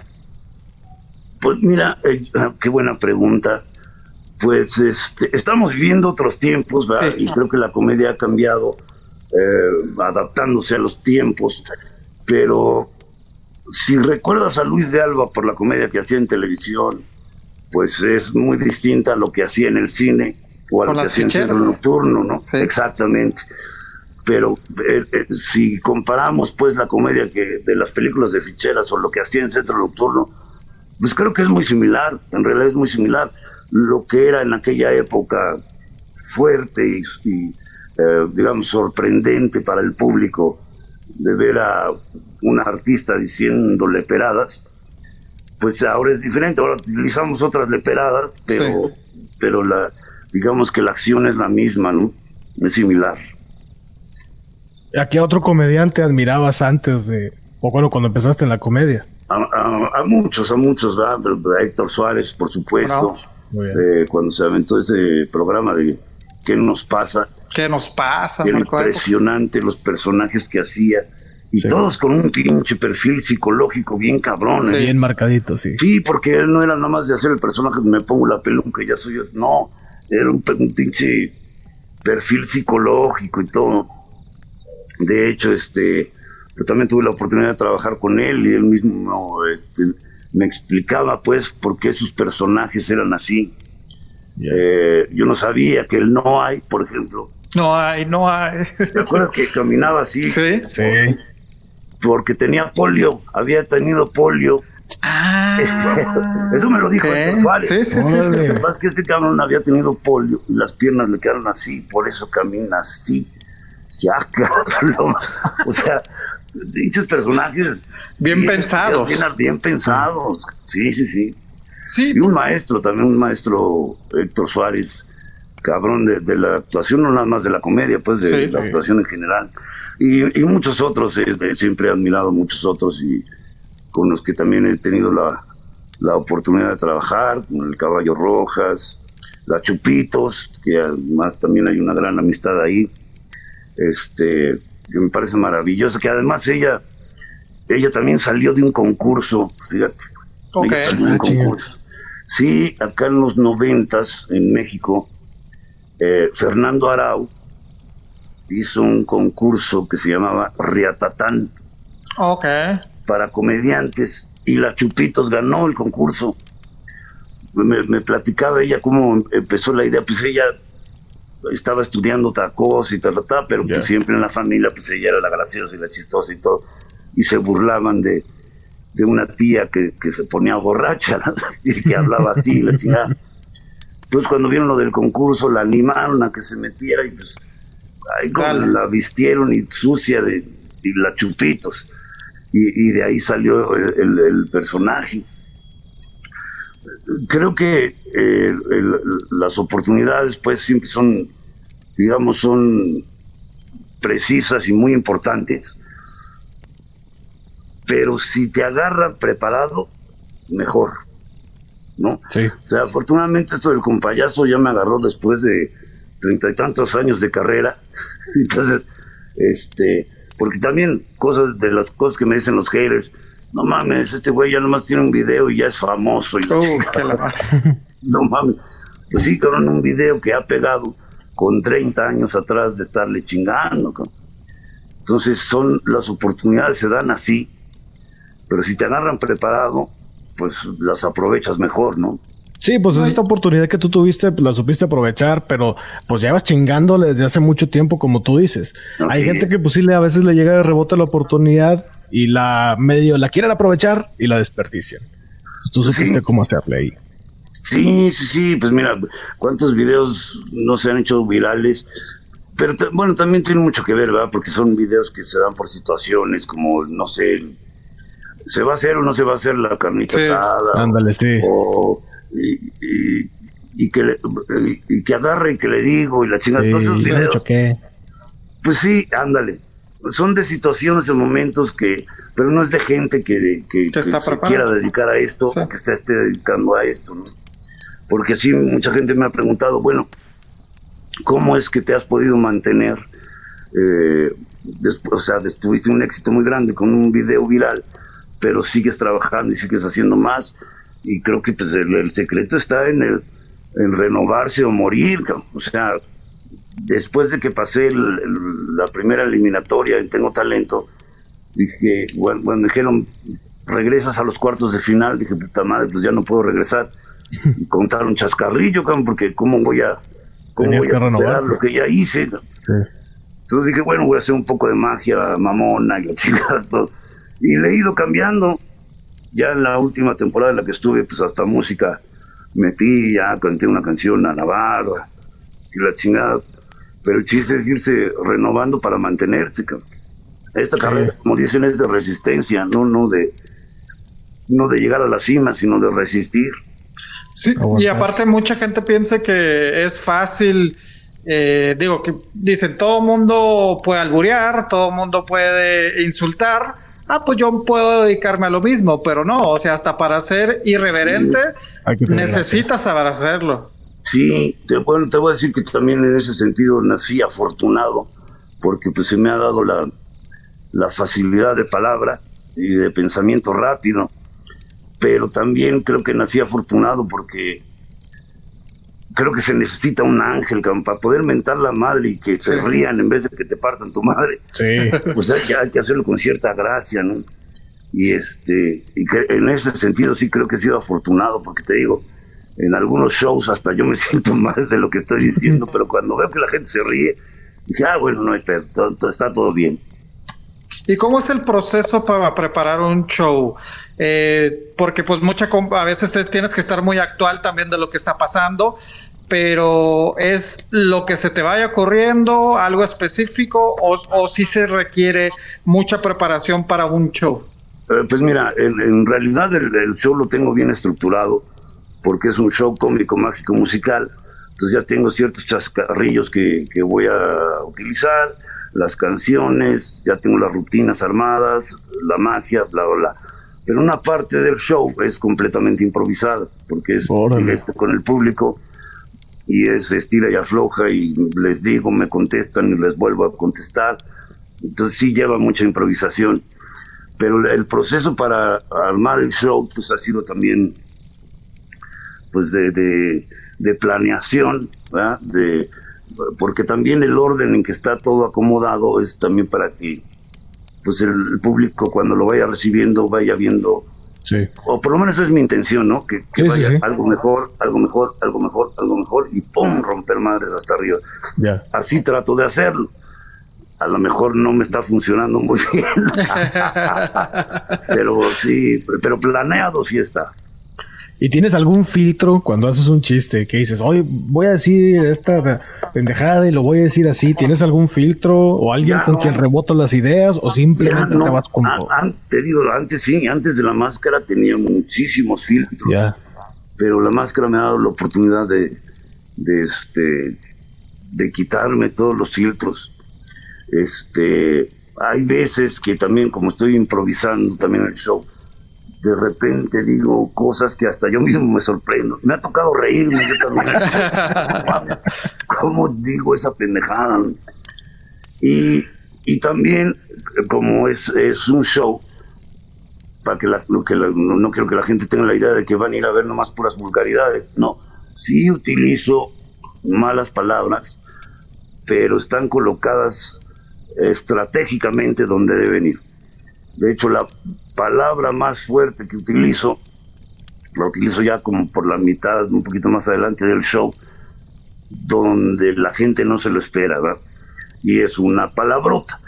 Pues mira, eh, qué buena pregunta pues este, estamos viviendo otros tiempos, ¿verdad? Y creo que la comedia ha cambiado, eh, adaptándose a los tiempos, pero si recuerdas a Luis de Alba por la comedia que hacía en televisión, pues es muy distinta a lo que hacía en el cine o a lo que hacía en el nocturno, ¿no? Exactamente. Pero eh, eh, si comparamos pues la comedia que de las películas de ficheras o lo que hacía en centro nocturno, pues creo que es muy similar, en realidad es muy similar lo que era en aquella época fuerte y, eh, digamos, sorprendente para el público de ver a un artista diciendo leperadas, pues ahora es diferente, ahora utilizamos otras leperadas, pero, pero la, digamos que la acción es la misma, ¿no? Es similar. ¿A qué otro comediante admirabas antes de, o bueno, cuando empezaste en la comedia? A, muchos, a muchos, ¿verdad? A Héctor Suárez, por supuesto. Eh, cuando se aventó ese programa de ¿Qué nos pasa? ¿Qué nos pasa? impresionante los personajes que hacía. Y todos con un pinche perfil psicológico bien cabrón. ¿eh? Bien marcadito, sí. Sí, porque él no era nada más de hacer el personaje, me pongo la peluca y ya soy yo. No, era un, pinche perfil psicológico y todo. De hecho, este, yo también tuve la oportunidad de trabajar con él y él mismo, este, me explicaba pues por qué sus personajes eran así. Eh, yo no sabía que el no hay, por ejemplo. No hay, no hay. ¿Te acuerdas que caminaba así? *laughs* Sí. Sí. Porque tenía polio, había tenido polio. Ah, *laughs* Eso me lo dijo el Sí, sí, sí, sí, Es que este cabrón había tenido polio y las piernas le quedaron así, por eso camina así. Ya, *laughs* cabrón. O sea, dichos personajes bien, pensados. Bien, pensados, sí, sí, sí. Sí. Y un maestro, también un maestro, Héctor Suárez, cabrón de, la actuación, no nada más de la comedia, pues de la actuación en general. Y, muchos otros, eh, siempre he admirado muchos otros y con los que también he tenido la, la oportunidad de trabajar, con el Caballo Rojas, la Chupitos, que además también hay una gran amistad ahí. Este, que me parece maravilloso, que además ella, ella también salió de un concurso, fíjate. Ah, Sí, acá en los noventas, en México, eh, Fernando Arau hizo un concurso que se llamaba Riatatán. Ok. Para comediantes, y la Chupitos ganó el concurso. Me, me platicaba ella cómo empezó la idea, pues ella estaba estudiando otra cosa y tal, tal, pero pues siempre en la familia pues ella era la graciosa y la chistosa y todo, y se burlaban de, de una tía que, que se ponía borracha *laughs* y que hablaba así, la chingada. Pues cuando vieron lo del concurso la animaron a que se metiera y pues ahí la vistieron y sucia de y la chupitos y, de ahí salió el, personaje. Creo que eh, las oportunidades pues siempre son, digamos, son precisas y muy importantes pero si te agarra preparado, mejor, ¿no? Sí. O sea, afortunadamente esto del compayazo ya me agarró después de treinta y tantos años de carrera, *laughs* entonces, este, porque también cosas de las cosas que me dicen los haters, no mames, este güey ya nomás tiene un video y ya es famoso. Y *laughs* no mames. Pues sí, cabrón, un video que ha pegado con 30 años atrás de estarle chingando. Entonces son las oportunidades se dan así pero si te agarran preparado, pues las aprovechas mejor, ¿no? Sí, pues esta oportunidad que tú tuviste, pues, la supiste aprovechar, pero pues ya vas chingándole desde hace mucho tiempo, como tú dices. Hay gente que pues sí a veces le llega de rebote la oportunidad y la medio la quieren aprovechar y la desperdician. Tú supiste cómo hacerle ahí. Sí, sí, sí, pues mira, cuántos videos no se han hecho virales, pero bueno, también tiene mucho que ver, ¿verdad? Porque son videos que se dan por situaciones como, no sé, se va a hacer o no se va a hacer la carnita asada. Ándale, sí. O, y, y, que y, que agarre y que le digo y la chingada. todos esos videos. Pues sí, ándale. Son de situaciones, de momentos que, pero no es de gente que, que, se quiera dedicar a esto, que se esté dedicando a esto, ¿no? Porque sí, mucha gente me ha preguntado, bueno, ¿cómo es que te has podido mantener? Eh, o sea, tuviste un éxito muy grande con un video viral, pero sigues trabajando y sigues haciendo más. Y creo que pues, el, secreto está en el en renovarse o morir. O sea, después de que pasé la primera eliminatoria en Tengo Talento, dije, bueno, me dijeron, regresas a los cuartos de final, dije, puta madre, pues ya no puedo regresar. Y contar un chascarrillo, porque cómo voy a, cómo voy a renovar lo que ya hice. Entonces dije, bueno, voy a hacer un poco de magia mamona y la *laughs* chica, todo. Y le he ido cambiando. Ya en la última temporada en la que estuve, pues hasta música metí, ya canté una canción a Navarra y la chingada. Pero el chiste es irse renovando para mantenerse. Esta carrera, como dicen, es de resistencia, no, no de no de llegar a la cima, sino de resistir. Sí, y aparte mucha gente piensa que es fácil, eh, digo, que dicen todo mundo puede alburear, todo mundo puede insultar, ah, pues yo puedo dedicarme a lo mismo, pero no, o sea, hasta para ser irreverente necesitas saber hacerlo. Sí, te, bueno, te voy a decir que también en ese sentido nací afortunado, porque pues se me ha dado la, la facilidad de palabra y de pensamiento rápido, pero también creo que nací afortunado porque creo que se necesita un ángel para poder mentar la madre y que se rían en vez de que te partan tu madre. Sí. *laughs* Pues hay, hay, que hacerlo con cierta gracia, ¿no? Y este, y que en ese sentido sí creo que he sido afortunado, porque te digo, en algunos shows hasta yo me *laughs* siento más de lo que estoy diciendo, pero cuando veo que la gente se ríe, dije, ah, bueno, no hay todo, está todo bien. ¿Y cómo es el proceso para preparar un show? Eh, porque pues mucha a veces tienes que estar muy actual también de lo que está pasando, pero es lo que se te vaya ocurriendo, algo específico, o, si se requiere mucha preparación para un show. Eh, pues mira, en, realidad el, show lo tengo bien estructurado, porque es un show cómico, mágico, musical. Entonces ya tengo ciertos chascarrillos que, que voy a utilizar las canciones, ya tengo las rutinas armadas, la magia, bla, bla, bla. Pero una parte del show es completamente improvisada, porque es directo con el público y es estira y afloja y les digo, me contestan y les vuelvo a contestar. Entonces sí lleva mucha improvisación. Pero el proceso para armar el show pues ha sido también pues de, de, de planeación, ¿verdad? de porque también el orden en que está todo acomodado es también para que pues el, público cuando lo vaya recibiendo vaya viendo Sí. O por lo menos esa es mi intención, ¿no? Que, que Sí, sí, vaya sí. algo mejor, algo mejor, algo mejor, algo mejor y ¡pum! romper madres hasta arriba. Ya. Así trato de hacerlo. A lo mejor no me está funcionando muy *laughs* bien. *laughs* pero sí, pero planeado sí está. ¿Y tienes algún filtro cuando haces un chiste que dices, oye, voy a decir esta pendejada y lo voy a decir así? ¿Tienes algún filtro o alguien Ya con no. quien rebotas las ideas o simplemente no, te vas con a- todo? te digo, antes sí, antes de la máscara tenía muchísimos filtros. Ya. pero la máscara me ha dado la oportunidad de, de este de quitarme todos los filtros este hay veces que también como estoy improvisando también el show de repente digo cosas que hasta yo mismo me sorprendo me ha tocado reírme yo también *laughs* cómo digo esa pendejada y, y también como es, es un show para que, la, que la- no, no quiero que la gente tenga la idea de que van a ir a ver nomás puras vulgaridades. No, sí utilizo malas palabras, pero están colocadas estratégicamente donde deben ir. De hecho, la palabra más fuerte que utilizo, la utilizo ya como por la mitad, un poquito más adelante del show, donde la gente no se lo espera, ¿verdad? Y es una palabrota.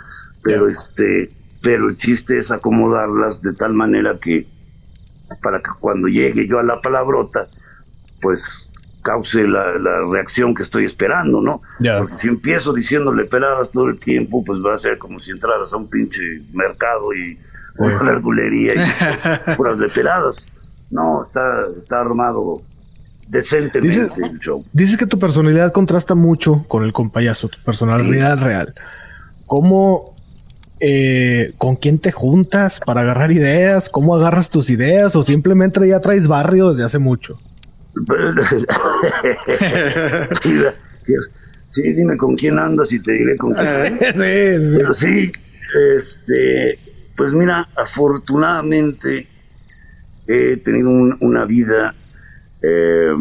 Pero este, pero el chiste es acomodarlas de tal manera que para que cuando llegue yo a la palabrota, pues cause la, la reacción que estoy esperando, ¿no? Porque si empiezo diciéndole peladas todo el tiempo, pues va a ser como si entraras a un pinche mercado y una verdulería y *laughs* puras de peladas. No, está, está armado decentemente Dices- el show. Dices que tu personalidad contrasta mucho con el compayazo, tu personalidad real. ¿Cómo, eh, con quién te juntas para agarrar ideas? ¿Cómo agarras tus ideas? ¿O simplemente ya traes barrio desde hace mucho? *laughs* sí, dime con quién andas y te diré con quién. sí, Pero sí, este, pues mira, afortunadamente he tenido un- una vida eh,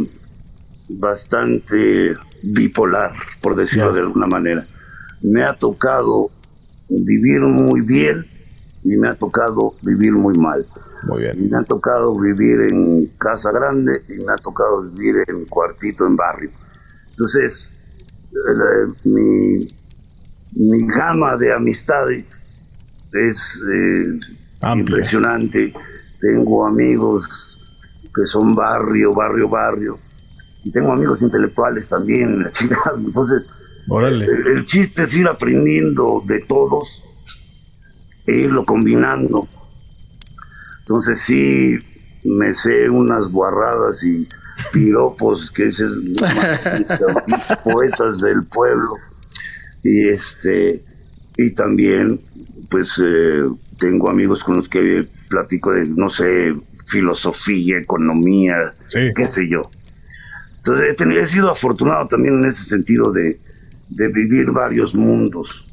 bastante bipolar, por decirlo de alguna manera. Me ha tocado vivir muy bien y me ha tocado vivir muy mal. Muy bien. Y me ha tocado vivir en casa grande y me ha tocado vivir en cuartito en barrio. Entonces, eh, mi, mi gama de amistades es eh, impresionante. Tengo amigos que son barrio, barrio, barrio. Y tengo amigos intelectuales también, la *laughs* chingada. Entonces, el chiste es ir aprendiendo de todos e irlo combinando. Entonces sí, me sé unas guarradas y piropos que es el, *laughs* poetas del pueblo. Y este y también pues eh, tengo amigos con los que platico de, no sé, filosofía, economía, Sí. qué sé yo. Entonces he, tenido- he sido afortunado también en ese sentido de, de vivir varios mundos.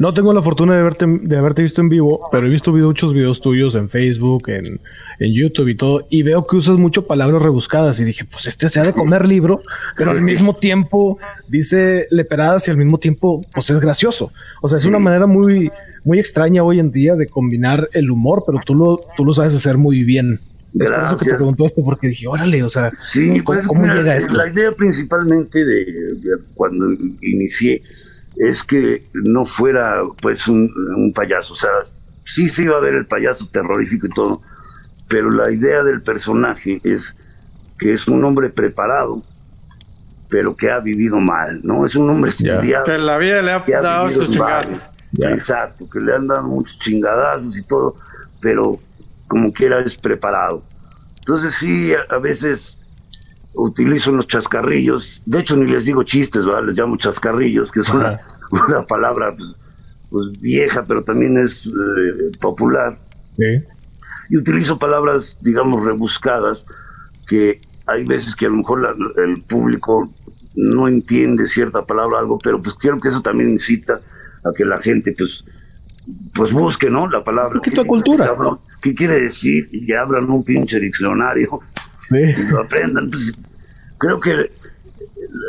No tengo la fortuna de verte, de haberte visto en vivo, pero he visto muchos videos tuyos en Facebook, en, en YouTube y todo, y veo que usas mucho palabras rebuscadas y dije, pues este se ha de comer libro, pero al mismo tiempo dice leperadas y al mismo tiempo pues es gracioso. O sea, es una manera muy, muy extraña hoy en día de combinar el humor, pero tú lo, tú lo sabes hacer muy bien. Es por eso que te Gracias. pregunto esto, porque dije, órale, o sea, Sí, ¿cómo, pues cómo mira, llega esto? la idea principalmente de, de cuando inicié es que no fuera pues un, un payaso, o sea, sí se iba a ver el payaso terrorífico y todo, pero la idea del personaje es que es un hombre preparado, pero que ha vivido mal, ¿no? Es un hombre estudiado. Que la vida le ha ha dado vivido sus chingazos. Exacto, que le han dado muchos chingadazos y todo, pero como quiera es preparado. Entonces sí, a, a veces utilizo los chascarrillos, de hecho ni les digo chistes, ¿verdad? les llamo chascarrillos, que es *laughs* una, una palabra pues, pues, vieja, pero también es eh, popular. Sí. Y utilizo palabras, digamos, rebuscadas, que hay veces que a lo mejor la- el público no entiende cierta palabra o algo, pero pues quiero que eso también incita a que la gente pues pues busque, ¿no? La palabra. ¿Qué- cultura. qué quiere decir? Y abran un pinche diccionario Sí. lo aprendan. Pues, creo que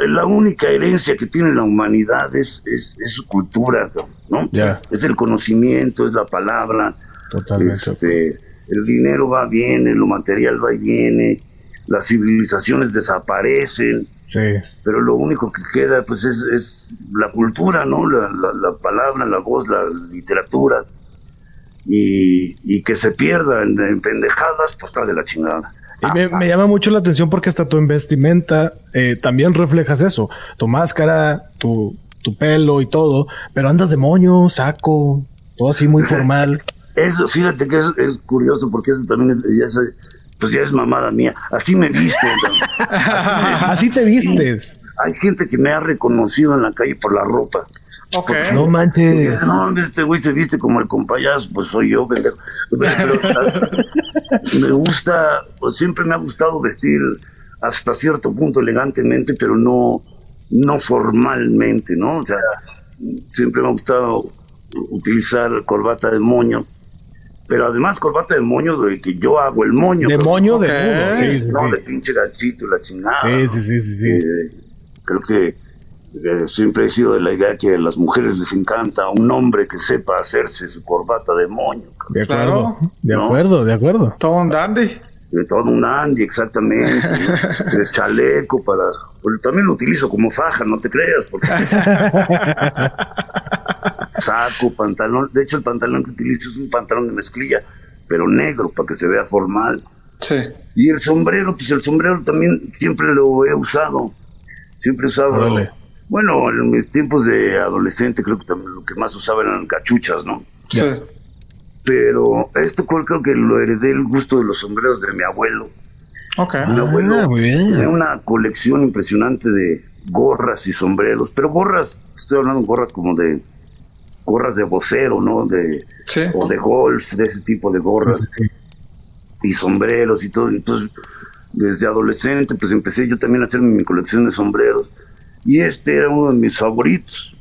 la única herencia que tiene la humanidad es, es, es su cultura, ¿no? Ya. Es el conocimiento, es la palabra, Totalmente. este, el dinero va, viene, lo material va y viene, las civilizaciones desaparecen, Sí. pero lo único que queda pues es, es la cultura, ¿no? La, la- la palabra, la voz, la literatura. Y, y que se pierda en, en pendejadas, pues está de la chingada. Y me, me llama mucho la atención porque hasta tu vestimenta eh, también reflejas eso. Tu máscara, tu, tu pelo y todo, pero andas de moño, saco, todo así muy *laughs* formal. Eso, fíjate que es, es curioso porque eso también es, ya es, pues ya es mamada mía. Así me viste. *laughs* Así te vistes. Hay gente que me ha reconocido en la calle por la ropa. Ok. No manches. No, este güey se viste como el compayazo, pues soy yo, pendejo. Pero, me gusta, pues siempre me ha gustado vestir hasta cierto punto elegantemente, pero no, no formalmente, ¿no? O sea, siempre me ha gustado utilizar corbata de moño, pero además corbata de moño de que yo hago el moño. De pero moño de. Sí, sí, no de sí. pinche ganchito y la chingada. Sí, ¿no? sí, sí, sí, sí. Eh, creo que siempre he sido de la idea que a las mujeres les encanta un hombre que sepa hacerse su corbata de moño. De acuerdo, Claro. de ¿No? acuerdo, de acuerdo. Todo un dandy. de todo un Andy, exactamente, ¿no? *laughs* de chaleco para... pues, también lo utilizo como faja, no te creas, porque... *laughs* Saco, pantalón, de hecho el pantalón que utilizo es un pantalón de mezclilla, pero negro, para que se vea formal. Sí. Y el sombrero, pues el sombrero también siempre lo he usado. Siempre he usado. Bueno, en mis tiempos de adolescente creo que también lo que más usaba eran cachuchas, ¿no? Sí. Pero esto creo, creo que lo heredé el gusto de los sombreros de mi abuelo. Ok. Mi abuelo Ah, muy bien. tenía una colección impresionante de gorras y sombreros, pero gorras, estoy hablando de gorras como de gorras de vocero, ¿no? De, Sí. o de golf, de ese tipo de gorras y sombreros y todo. Entonces, desde adolescente, pues empecé yo también a hacer mi colección de sombreros. Y este era uno de mis favoritos.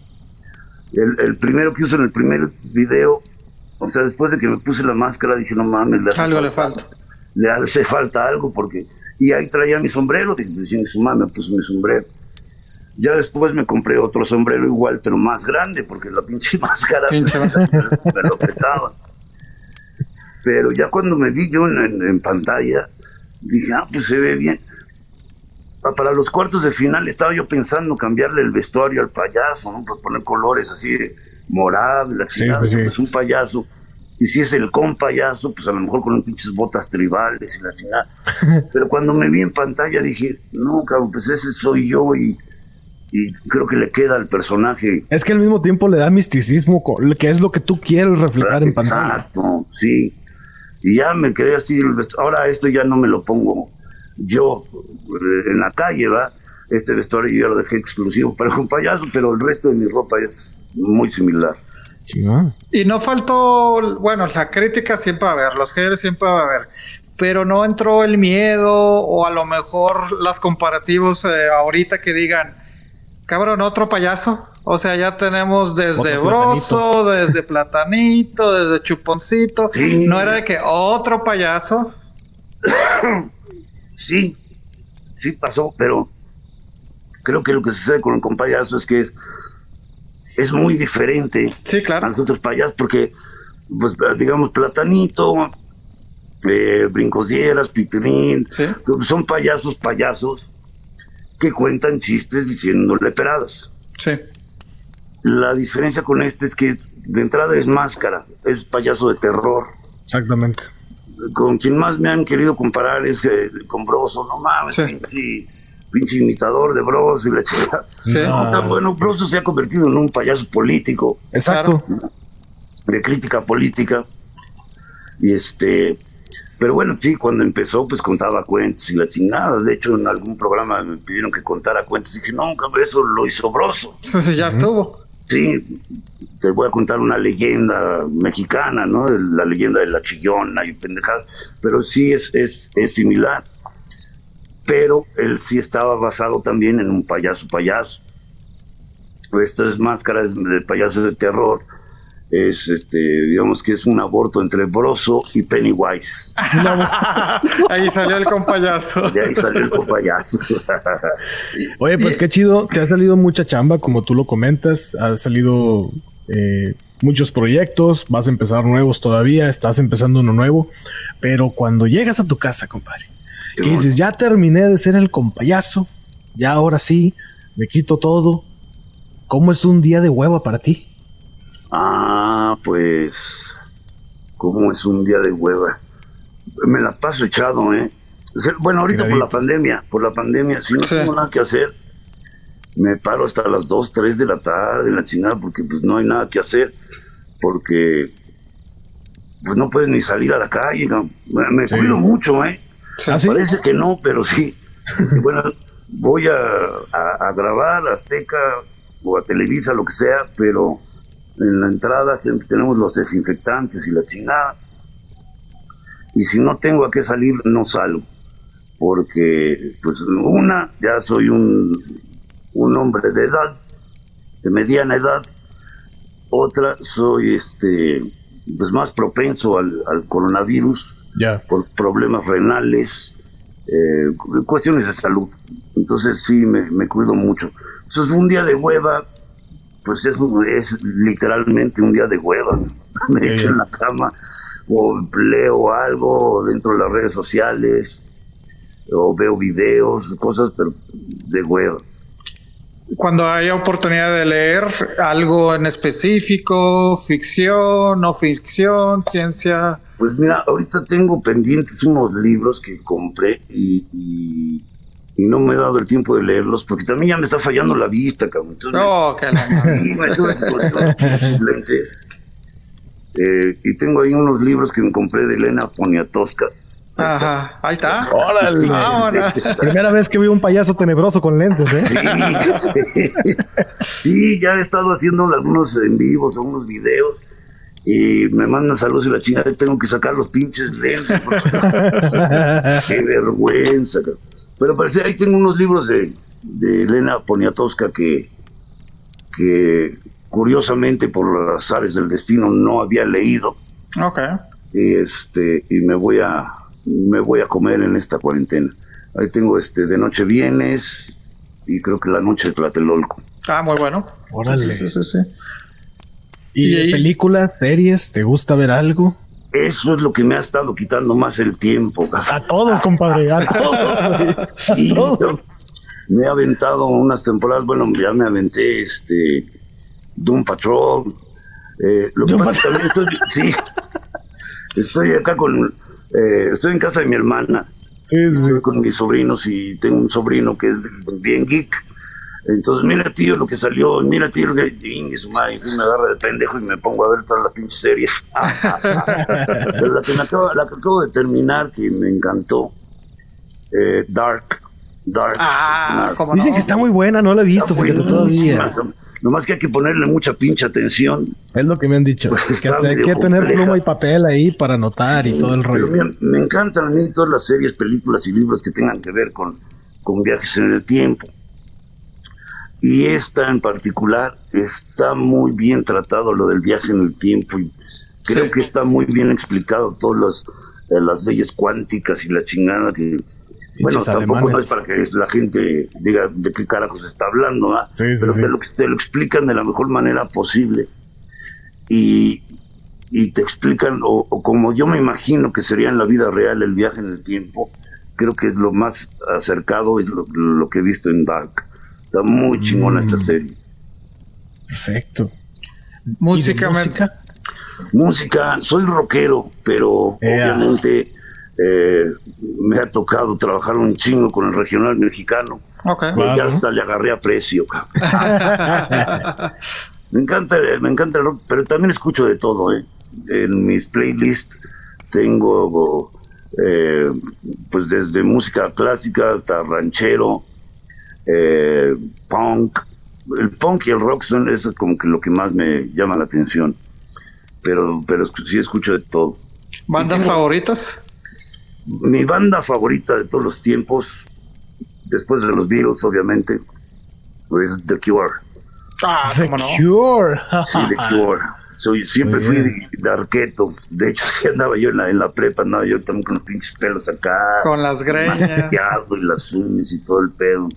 El, el primero que uso en el primer video, o sea, después de que me puse la máscara, dije, no mames, le hace Algo le falta. le hace falta algo porque y ahí traía mi sombrero dije pues, su me puse mi sombrero ya después me compré otro sombrero igual pero más grande porque la pinche *laughs* máscara Pinche *laughs* me lo petaba pero ya cuando me vi yo en, en- en pantalla dije ah pues se ve bien para los cuartos de final estaba yo pensando cambiarle el vestuario al payaso, ¿no? Pues poner colores así de morado, y la chingada, sí, sí. pues un payaso. Y si es el con payaso, pues a lo mejor con unas pinches botas tribales y la chingada. *laughs* Pero cuando me vi en pantalla dije, no, cabrón, pues ese soy yo y, y creo que le queda al personaje. Es que al mismo tiempo le da misticismo, que es lo que tú quieres reflejar en pantalla. Exacto, sí. Y ya me quedé así. Ahora esto ya no me lo pongo yo eh, en la calle, ¿va? Este vestuario yo lo dejé exclusivo para un payaso, pero el resto de mi ropa es muy similar. Y no faltó, bueno, la crítica siempre va a haber, los haters siempre va a haber, pero no entró el miedo o a lo mejor las comparativos eh, ahorita que digan, cabrón, otro payaso. O sea, ya tenemos desde Otro Broso, *laughs* desde Platanito, desde Chuponcito. Sí. No era de que otro payaso. *coughs* Sí, sí pasó, pero creo que lo que sucede con el payaso es que es, muy diferente Sí, a claro. los otros payasos porque, pues, digamos, Platanito, eh, Brincosieras, Pipirín, Sí. son payasos payasos que cuentan chistes diciendo leperadas. Sí. La diferencia con este es que de entrada es máscara, es payaso de terror. Exactamente. Con quien más me han querido comparar es que con Broso, no mames, Sí. pinche, pinche imitador de Broso y la chica. Sí. No. bueno, Broso se ha convertido en un payaso político, Exacto. de crítica política. Y este, pero bueno, sí, cuando empezó, pues contaba cuentos y la chingada. De hecho, en algún programa me pidieron que contara cuentos. Y dije, no, cabrón, eso lo hizo Broso. *laughs* ya estuvo. Sí, te voy a contar una leyenda mexicana, ¿no? La leyenda de la chillona y pendejadas, pero sí es, es, es similar. Pero él sí estaba basado también en un payaso payaso. Esto es máscaras de payaso de terror. Es, este, digamos que es un aborto entre Broso y Pennywise. *laughs* Ahí salió el compayaso. De ahí salió el payaso. *laughs* Oye, pues qué chido. Te ha salido mucha chamba, como tú lo comentas. Ha salido eh, muchos proyectos, vas a empezar nuevos todavía, estás empezando uno nuevo, pero cuando llegas a tu casa, compadre, que dices, ya terminé de ser el compayazo, ya ahora sí, me quito todo, ¿cómo es un día de hueva para ti? Ah, pues, ¿cómo es un día de hueva? Me la paso echado, ¿eh? Bueno, ahorita por la pandemia, por la pandemia, si no tengo nada que hacer, me paro hasta las 2, 3 de la tarde, la chingada, porque pues no hay nada que hacer, porque pues no puedes ni salir a la calle, me, cuido mucho, ¿eh? ¿Ah, Parece que no, pero sí. bueno, voy a, a, grabar a Azteca o a Televisa, lo que sea, pero en la entrada siempre tenemos los desinfectantes y la chingada. Y si no tengo a qué salir, no salgo. Porque, pues, una, ya soy un un hombre de edad, de mediana edad, otra soy este pues más propenso al, coronavirus por problemas renales, eh, cuestiones de salud. Entonces sí, me, cuido mucho. Entonces un día de hueva, pues es, es literalmente un día de hueva. *laughs* Me echo en la cama o leo algo dentro de las redes sociales o veo videos, cosas, pero de hueva cuando haya oportunidad de leer algo en específico, ficción, no ficción, ciencia. Pues mira, ahorita tengo pendientes unos libros que compré y, no me he dado el tiempo de leerlos porque también ya me está fallando la vista, cabrón. no, que me tuve eh, y tengo ahí unos libros que me compré de Elena Poniatowska Ajá, ahí está. Órale. Primera vez que vi un payaso tenebroso con lentes, ¿eh? *laughs* Sí. ya he estado haciendo algunos en vivos, algunos videos. Y me mandan saludos y la chingada tengo que sacar los pinches lentes. *laughs* Qué vergüenza. Pero parece, ahí tengo unos libros de, de Elena Poniatowska que, que curiosamente por las azares del destino no había leído. Ok. Este, y me voy a, me voy a comer en esta cuarentena. Ahí tengo este de noche vienes y creo que la noche es Tlatelolco. Ah, muy bueno. Órale. Sí, sí, sí, ¿Y, películas, series? ¿Te gusta ver algo? Eso es lo que me ha estado quitando más el tiempo. A todos, compadre, a *laughs* todos. Me he aventado unas temporadas, bueno, ya me aventé este Doom Patrol. Eh, lo que pasa es que también estoy, sí, estoy acá con eh, estoy en casa de mi hermana. Estoy con mis sobrinos y tengo un sobrino que es bien geek. Entonces, mira, tío, lo que salió, mira, tío, lo que. Y su madre, me agarra de pendejo y me pongo a ver todas las pinches series. *laughs* Pero la que, me acabo, la que acabo de terminar, que me encantó, eh, Dark. Dark. Ah, Dicen que está muy buena, no la he visto, porque todavía. Nomás que hay que ponerle mucha pinche atención. Es lo que me han dicho. Pues que hay que tener pluma y papel ahí para anotar y todo el rollo. me, encantan a mí todas las series, películas y libros que tengan que ver con, con viajes en el tiempo. Y esta en particular está muy bien tratado lo del viaje en el tiempo y creo que está muy bien explicado todas las, eh, las leyes cuánticas y la chingada que, bueno, tampoco no es para que la gente diga de qué carajos está hablando, pero Te, lo, te, lo, explican de la mejor manera posible. Y, y te explican, o, como yo me imagino que sería en la vida real el viaje en el tiempo, creo que es lo más acercado, es lo, que he visto en Dark. Está muy chingona esta mm. serie. Perfecto. Música, música? Música, soy rockero, pero obviamente eh, me ha tocado trabajar un chingo con el regional mexicano. Okay. Ya hasta le agarré a precio. *laughs* me encanta, me encanta el rock, pero también escucho de todo. ¿eh? En mis playlists tengo eh, pues desde música clásica hasta ranchero, eh, punk. El punk y el rock son es como que lo que más me llama la atención. Pero, pero sí escucho de todo. ¿Bandas favoritas? Mi banda favorita de todos los tiempos, después de los Beatles, obviamente, es The Cure. Ah, The Cure. sí, The *laughs* Cure. Soy, siempre fui de, arqueto. De hecho, *laughs* si andaba yo en la, en la prepa, andaba yo también con los pinches pelos acá. Con las greñas. Y las uñas y todo el pedo.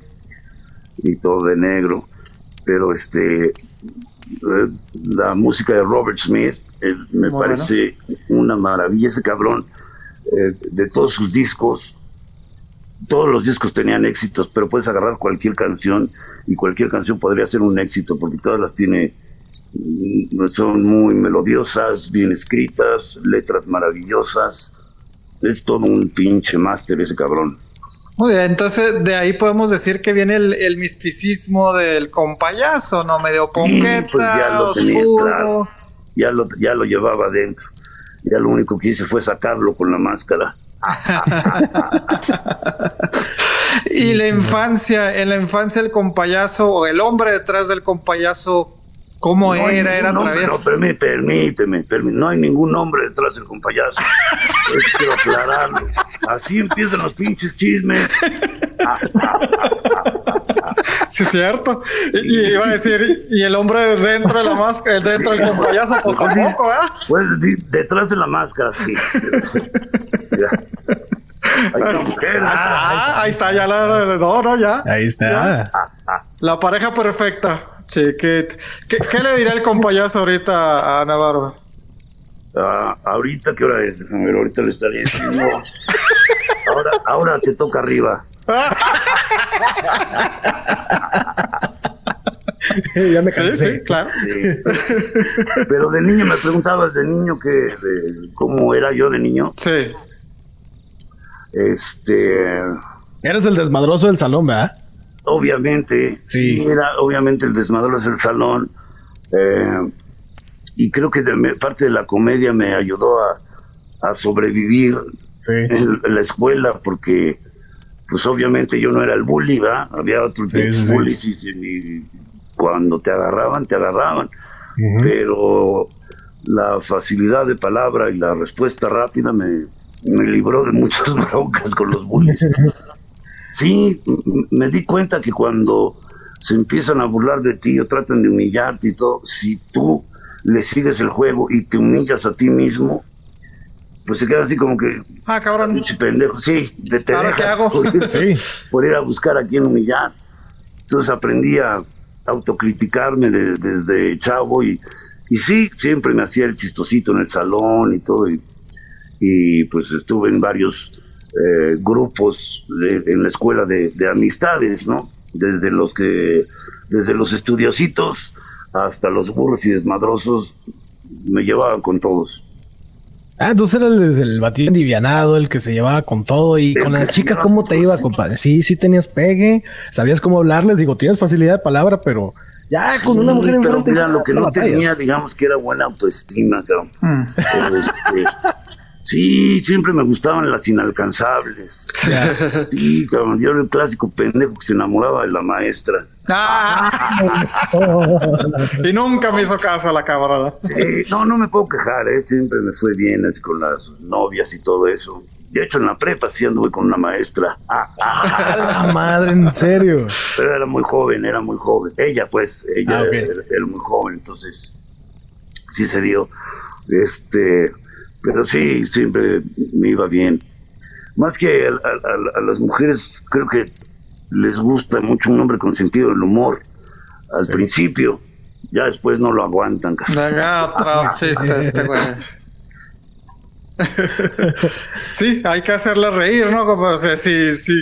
Y todo de negro. Pero este, eh, la música de Robert Smith, eh, me parece una maravilla ese cabrón. Eh, de todos sus discos, todos los discos tenían éxitos, pero puedes agarrar cualquier canción y cualquier canción podría ser un éxito porque todas las tiene, mm, son muy melodiosas, bien escritas, letras maravillosas. Es todo un pinche máster ese cabrón. Muy bien, entonces de ahí podemos decir que viene el, misticismo del compayazo, ¿no? Medio ponqueta, pues ya lo tenía, claro. Ya lo, ya lo llevaba adentro. Ya lo único que hice fue sacarlo con la máscara. *laughs* y la infancia, en la infancia el compayazo o el hombre detrás del compayazo ¿Cómo era? ¿Era nombre, No, permíteme, permíteme, no hay ningún nombre detrás del compayazo. *laughs* Eso quiero aclararlo. Así empiezan los pinches chismes. sí, es cierto. Y, iba a decir, y el hombre dentro de la máscara, dentro del compayazo, pues tampoco, ¿eh? Pues detrás de la máscara, sí. ah, ahí está, ya la. No, no, ya. Ahí está. La pareja perfecta. Chiquit. ¿Qué, le dirá el compayazo ahorita a Navarro? Ah, ahorita, ¿qué hora es? A ver, ahorita le estaría diciendo. ahora, ahora te toca arriba. *laughs* ya me cansé. Sí, claro. Pero de niño me preguntabas, de niño, que cómo era yo de niño. Sí. Este. Eres el desmadroso del salón, ¿verdad? obviamente, sí. era obviamente el desmadroso del salón. Eh, y creo que de, parte de la comedia me ayudó a, sobrevivir en, la escuela, porque, pues obviamente yo no era el bully, ¿va? Había otros bullies y, cuando te agarraban, te agarraban. Pero la facilidad de palabra y la respuesta rápida me, me libró de muchas *laughs* broncas con los bullies. Sí, me di cuenta que cuando se empiezan a burlar de ti o tratan de humillarte y todo, si tú le sigues el juego y te humillas a ti mismo, pues se queda así como que. Ah, cabrón. pendejo. Sí, te, te ¿qué hago? *laughs* Por ir, a buscar a quien humillar. Entonces aprendí a autocriticarme desde chavo y, y sí, siempre me hacía el chistosito en el salón y todo. Y, y pues estuve en varios eh, grupos en la escuela de, amistades, ¿no? Desde los que, desde los estudiositos hasta los burros y desmadrosos, me llevaban con todos. Ah, entonces eras el, el batido endivianado, el que se llevaba con todo y con las chicas, ¿cómo te iba, compadre? Sí, sí tenías pegue, sabías cómo hablarles, digo, tienes facilidad de palabra, pero ya con una mujer pero mira, lo que no, tenía, digamos que era buena autoestima, cabrón. Mm. Este, *laughs* Sí, siempre me gustaban las inalcanzables. Sí, cabrón, yo era el clásico pendejo que se enamoraba de la maestra. Ah. *laughs* y nunca me hizo caso a la cabrona. no, no me puedo quejar, ¿eh? siempre me fue bien con las novias y todo eso. De hecho, en la prepa sí anduve con una maestra. Ah, la madre, en serio. Pero era muy joven, era muy joven. Ella, pues, ella ah, era muy joven, entonces sí se dio. Este pero sí, siempre me iba bien. Más que a, las mujeres, creo que les gusta mucho un hombre con sentido del humor al principio, ya después no lo aguantan. Este *laughs* sí, hay que hacerla reír, ¿no? o sea, si, si,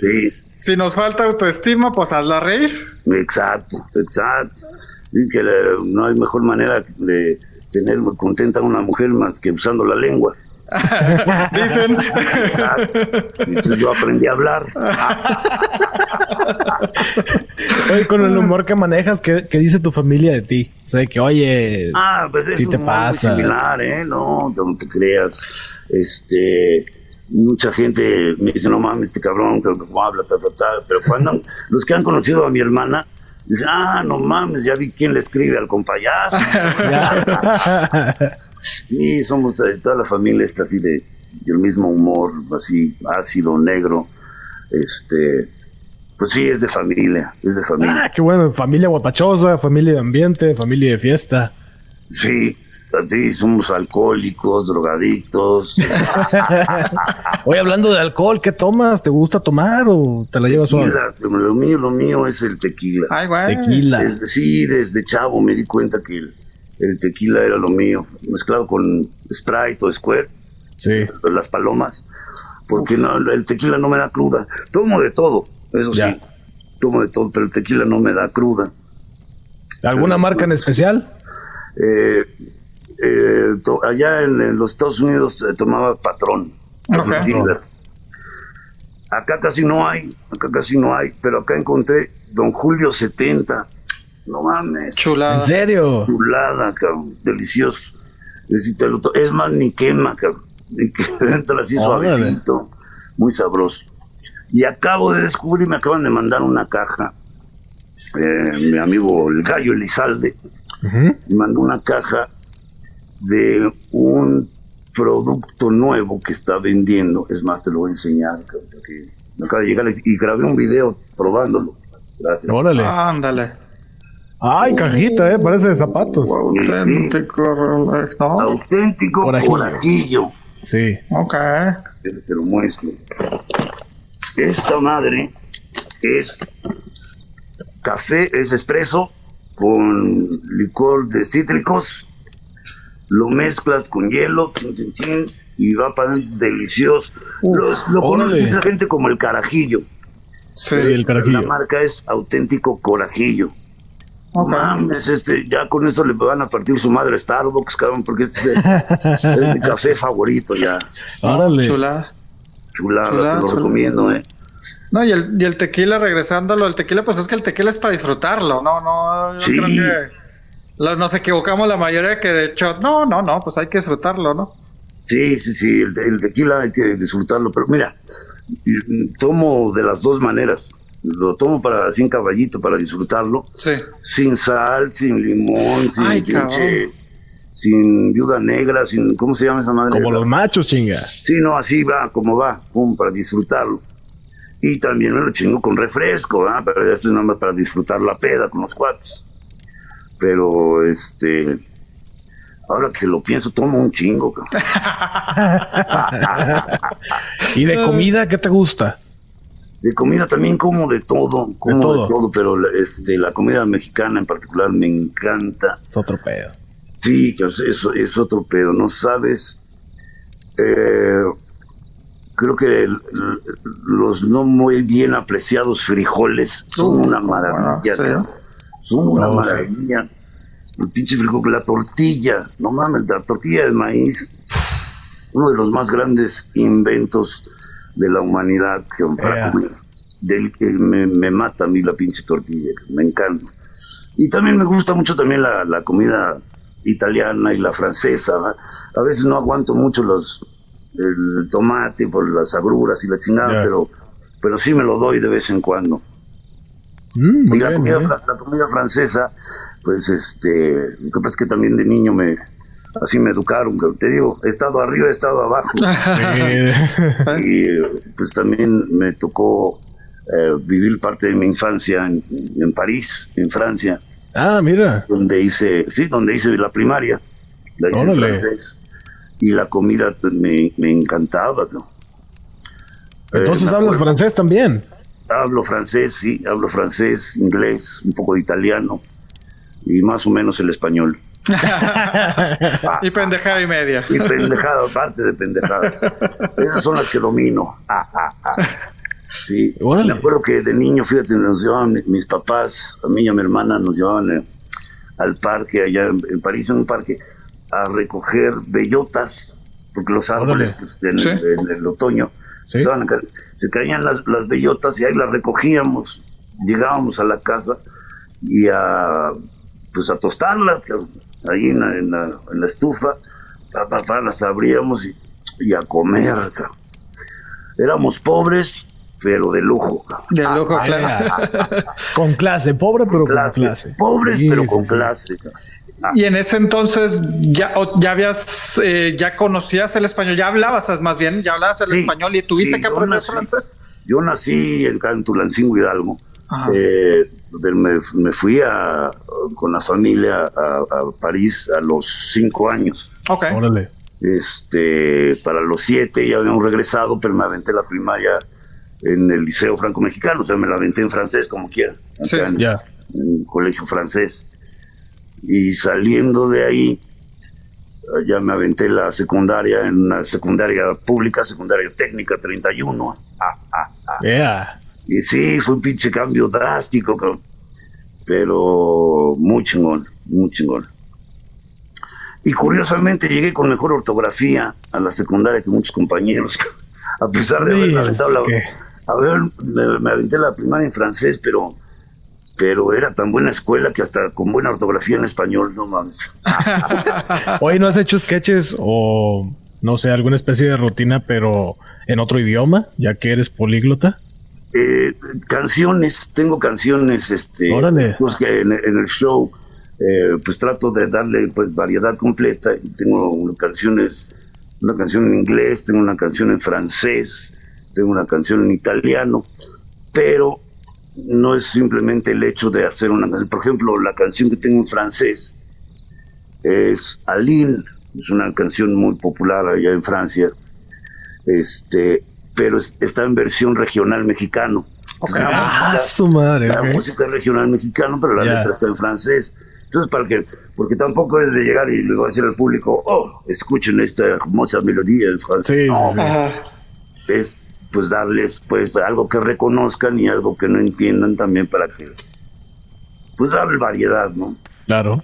si nos falta autoestima, pues hazla reír. Exacto, exacto. Y que no hay mejor manera de tener contenta a una mujer más que usando la lengua. *laughs* Dicen. Entonces yo aprendí a hablar. *laughs* oye, con el humor que manejas, ¿qué, dice tu familia de ti? O sea, que oye, ah, pues es te pasa. similar, ¿eh? No, no te creas. Este mucha gente me dice, no mames, este cabrón, cómo habla, ta, ta, ta. Pero cuando los que han conocido a mi hermana, Dice, ah, no mames, ya vi quién le escribe al compayazo. *laughs* y somos, eh, toda la familia está así de, del mismo humor, así ácido, negro. Este, pues sí, es de familia, es de familia. Ah, qué bueno, familia guapachosa, familia de ambiente, familia de fiesta. Sí, Sí, somos alcohólicos, drogadictos. *laughs* Oye, hablando de alcohol, ¿qué tomas? ¿Te gusta tomar o te la llevas sola? Lo mío, lo mío es el tequila. Ay, güey. Tequila. sí, desde chavo me di cuenta que el tequila era lo mío, mezclado con Sprite o Square, Sí. las palomas, porque no, el tequila no me da cruda. Tomo de todo, eso Ya. sí, tomo de todo, pero el tequila no me da cruda. ¿Alguna marca en especial? Eh, eh, to- allá en, en los Estados Unidos eh, tomaba patrón. Acá casi no hay, acá casi no hay, pero acá encontré Don Julio 70. No mames, Chulada. ¿En serio? chulada, cabrón, delicioso. Es, decir, te lo to- es más, ni quema, cabrón. Ni que *laughs* entra así Órale. suavecito, muy sabroso. Y acabo de descubrir, me acaban de mandar una caja, eh, mi amigo el gallo Elizalde, me mandó una caja de un producto nuevo que está vendiendo. Es más, te lo voy a enseñar, porque me acaba de llegar y grabé un video probándolo. Gracias. Órale. Ándale. Ay, cajita, eh, parece de zapatos. Auténtico, ¿no? Auténtico Corajillo. corajillo. Sí. Ok. Déjate, Te lo muestro. Esta madre es café, es espresso con licor de cítricos. Lo mezclas con hielo chin, chin, chin, y va para adentro, delicioso. Los- lo conoce mucha gente como el carajillo. Sí. El carajillo. La marca es auténtico corajillo. Mames, este, ya con eso le van a partir su madre Starbucks, cabrón, porque este es, el- *laughs* es mi café favorito ya. Órale. Chulada. Chulada, Chulada, te lo recomiendo, eh. No, y el, y el tequila, regresándolo, el tequila, pues es que el tequila es para disfrutarlo, no, no, yo Sí. creo que lo- nos equivocamos la mayoría que de hecho, no, no, no, pues hay que disfrutarlo, ¿no? Sí, sí, sí, el, el tequila hay que disfrutarlo, pero mira, tomo de las dos maneras. Lo tomo para sin caballito, para disfrutarlo, Sí. sin sal, sin limón, sin Ay, pinche- sin viuda negra, sin ¿cómo se llama esa madre? Como los machos, chinga. Sí, no, así va, como va, pum, para disfrutarlo. Y también me lo chingo con refresco, ¿verdad? Pero esto es nada más para disfrutar la peda con los cuates. Pero, este, ahora que lo pienso, tomo un chingo. *laughs* ¿Y de comida qué te gusta? De comida también como de todo, como de todo. todo, pero la, este, la comida mexicana en particular me encanta. Es otro pedo. Sí, que es, eso es otro pedo, no sabes. Eh, creo que el- los no muy bien apreciados frijoles son Uh, una maravilla, no, sí. Son una No, sí. maravilla. El pinche frijol, la tortilla, no mames, la tortilla de maíz, uno de los más grandes inventos de la humanidad que para comer. Del- eh, me, me mata a mí la pinche tortilla, me encanta. Y también me gusta mucho también la, la comida italiana y la francesa. A veces no aguanto mucho los el tomate por las agruras y la chingada, pero pero sí me lo doy de vez en cuando. Mm, y la, bien, comida, la comida francesa, pues este, lo que pasa es que también de niño me así me educaron, te digo, he estado arriba, he estado abajo. *laughs* Y pues también me tocó eh, vivir parte de mi infancia en, en París, en Francia, ah, mira. donde hice, sí, donde hice la primaria, la hice en francés. Y la comida pues, me, me encantaba, ¿no? Entonces Eh, hablas acuerdo. francés también. Hablo francés, sí, hablo francés, inglés, un poco de italiano y más o menos el español. *laughs* y pendejada y media. Y pendejada, aparte de pendejadas. Esas son las que domino. Ah, ah, ah. Sí, Órale. me acuerdo que de niño, fíjate, nos llevaban mi- mis papás, a mí y a mi hermana, nos llevaban eh, al parque, allá en, en París, en un parque, a recoger bellotas, porque los árboles pues, en, Sí. en el otoño Sí. estaban acá, se caían las, las bellotas y ahí las recogíamos, llegábamos a la casa y a, pues a tostarlas, ahí en la, en la- en la estufa, pa, pa, pa, las abríamos y, y a comer, cabrón. Éramos pobres, pero de lujo, cabrón. De lujo, Ah, claro. *laughs* Con clase, pobre, pero Clase. con clase. Pobres, Sí, pero sí, con sí. clase. cabrón. Y en ese entonces ya, ya habías, eh, ya conocías el español, ya hablabas más bien, ya hablabas el Sí, español y tuviste sí, que aprender nací- francés. Yo nací en, en Tulancingo Hidalgo. Eh, me, me fui a, con la familia a, a París a los cinco años. Ok. Órale. Este, para los siete ya habíamos regresado, pero me aventé la primaria en el Liceo Franco-Mexicano, o sea, me la aventé en francés como quiera, Sí, en, Ya. en un colegio francés. Y saliendo de ahí, ya me aventé la secundaria, en una secundaria pública, secundaria técnica 31. Ah, ah, ah. Y sí, fue un pinche cambio drástico, pero muy chingón, muy chingón. Y curiosamente llegué con mejor ortografía a la secundaria que muchos compañeros, a pesar de haber aventado la... A ver, me, aventé la primaria en francés, pero pero era tan buena escuela que hasta con buena ortografía en español, no mames. *laughs* Hoy ¿no has hecho sketches o no sé, alguna especie de rutina, pero en otro idioma, ya que eres políglota? Eh, canciones, tengo canciones, este, pues que en, el show, eh, pues trato de darle pues variedad completa. Tengo canciones, una canción en inglés, tengo una canción en francés, tengo una canción en italiano, pero no es simplemente el hecho de hacer una canción. Por ejemplo, la canción que tengo en francés es Aline, es una canción muy popular allá en Francia, este, pero está en versión regional mexicano. Ah, su madre. La música es regional mexicano, pero la letra está en francés. Entonces, para que, porque tampoco es de llegar y le voy a decir al público, oh, escuchen esta hermosa melodía en francés. Sí, Es pues darles pues algo que reconozcan y algo que no entiendan también para que pues darle variedad, ¿no? Claro.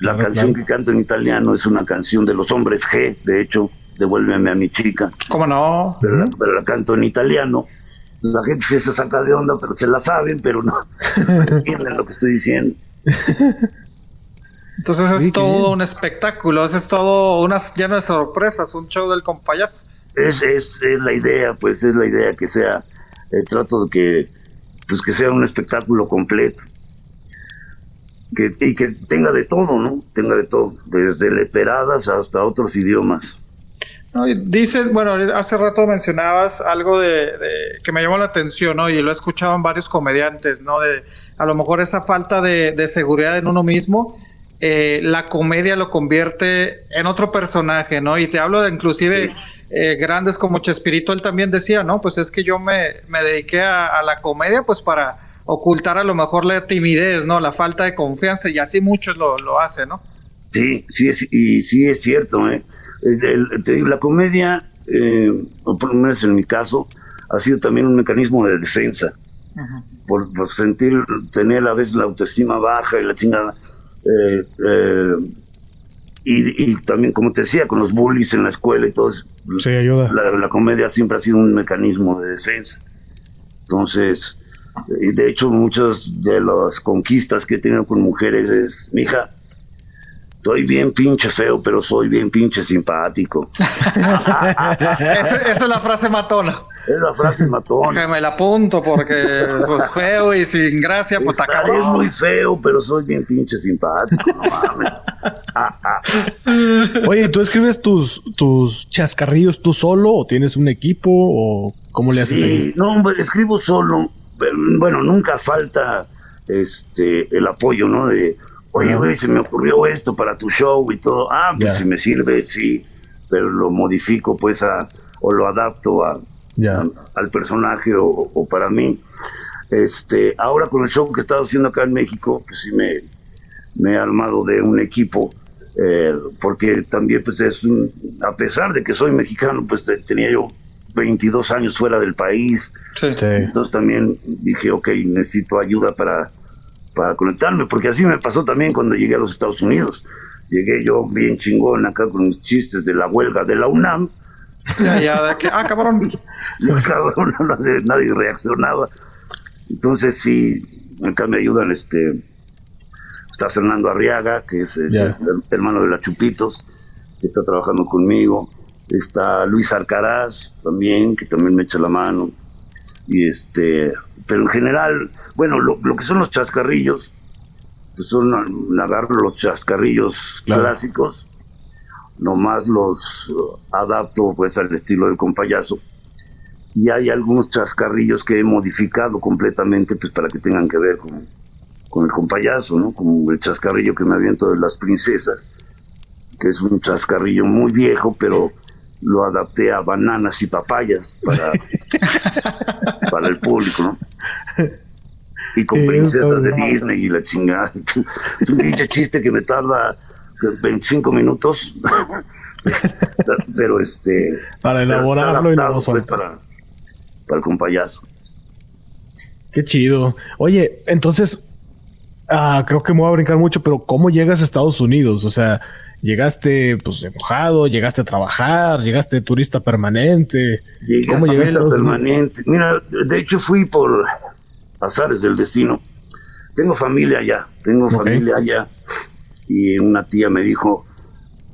La canción que canto en italiano es una canción de los hombres G, de hecho, devuélveme a mi chica. ¿Cómo no? Pero la, pero la canto en italiano. La gente se saca de onda, pero se la saben, pero no, *laughs* entienden lo que estoy diciendo. Entonces es todo un espectáculo, es todo unas lleno de sorpresas, un show del compayazo es, es, es la idea, pues es la idea que sea, eh, trato de que, pues que sea un espectáculo completo. Que, y que tenga de todo, ¿no? Tenga de todo, desde leperadas hasta otros idiomas. No, dices, bueno, hace rato mencionabas algo de, que me llamó la atención, ¿no? Y lo he escuchado en varios comediantes, ¿no? De a lo mejor esa falta de seguridad en uno mismo, eh, la comedia lo convierte en otro personaje, ¿no? Y te hablo de inclusive eh, grandes como Chespirito, él también decía, ¿no? Pues es que yo me, me dediqué a, la comedia pues para ocultar a lo mejor la timidez, ¿no? La falta de confianza y así muchos lo, lo hacen, ¿no? Sí, sí, es, y sí es cierto, ¿eh? te digo, la comedia, eh, o por lo menos en mi caso, ha sido también un mecanismo de defensa. por, por, sentir, tener a veces la autoestima baja y la chingada. Eh, eh, y, también, como te decía, con los bullies en la escuela y todo eso, sí, ayuda. La, comedia siempre ha sido un mecanismo de defensa. Entonces, de hecho, muchas de las conquistas que he tenido con mujeres es, mija, estoy bien pinche feo, pero soy bien pinche simpático. *laughs* esa, es la frase matona. Es la frase *laughs* matona. Que me la apunto porque pues feo y sin gracia, pues está cabrón. Es muy feo, pero soy bien pinche simpático, no mames. Ah, *laughs* ah. Oye, ¿tú escribes tus, tus chascarrillos tú solo o tienes un equipo o cómo le haces? Sí, no, escribo solo, pero bueno, nunca falta este el apoyo, ¿no? De, oye, güey, se me ocurrió esto para tu show y todo. Ah, pues si me sirve, sí, pero lo modifico pues a, o lo adapto a, al personaje o, para mí. Este, ahora con el show que he estado haciendo acá en México, pues sí me, me he armado de un equipo, eh, porque también pues es un, a pesar de que soy mexicano, pues tenía yo 22 años fuera del país, entonces también dije, ok, necesito ayuda para, para conectarme, porque así me pasó también cuando llegué a los Estados Unidos. Llegué yo bien chingón acá con los chistes de la huelga de la UNAM, ya, de que, ah, cabrón. *laughs* cabrón, nadie reaccionaba. Entonces, sí, acá me ayudan, este, está Fernando Arriaga, que es el, hermano de la Chupitos, que está trabajando conmigo. Está Luis Arcaraz también, que también me echa la mano. Y este, pero en general, bueno, lo, que son los chascarrillos, pues son, agarro los chascarrillos clásicos nomás los uh, adapto pues al estilo del compayazo y hay algunos chascarrillos que he modificado completamente pues para que tengan que ver con, con el compayazo, ¿no? Como el chascarrillo que me aviento de las princesas, que es un chascarrillo muy viejo, pero lo adapté a bananas y papayas para, *laughs* para el público, ¿no? y con princesas de Disney y la chingada. *laughs* Es un chiste que me tarda 25 minutos. *laughs* pero este. Para elaborarlo y luego pues, para, para el compayazo. Qué chido. Oye, entonces. Ah, creo que me voy a brincar mucho, pero ¿cómo llegas a Estados Unidos? O sea, llegaste pues enojado, llegaste a trabajar, llegaste turista permanente. ¿Cómo llegaste a permanente? Mira, de hecho fui por azares del destino. Tengo familia allá, tengo familia allá. Y una tía me dijo,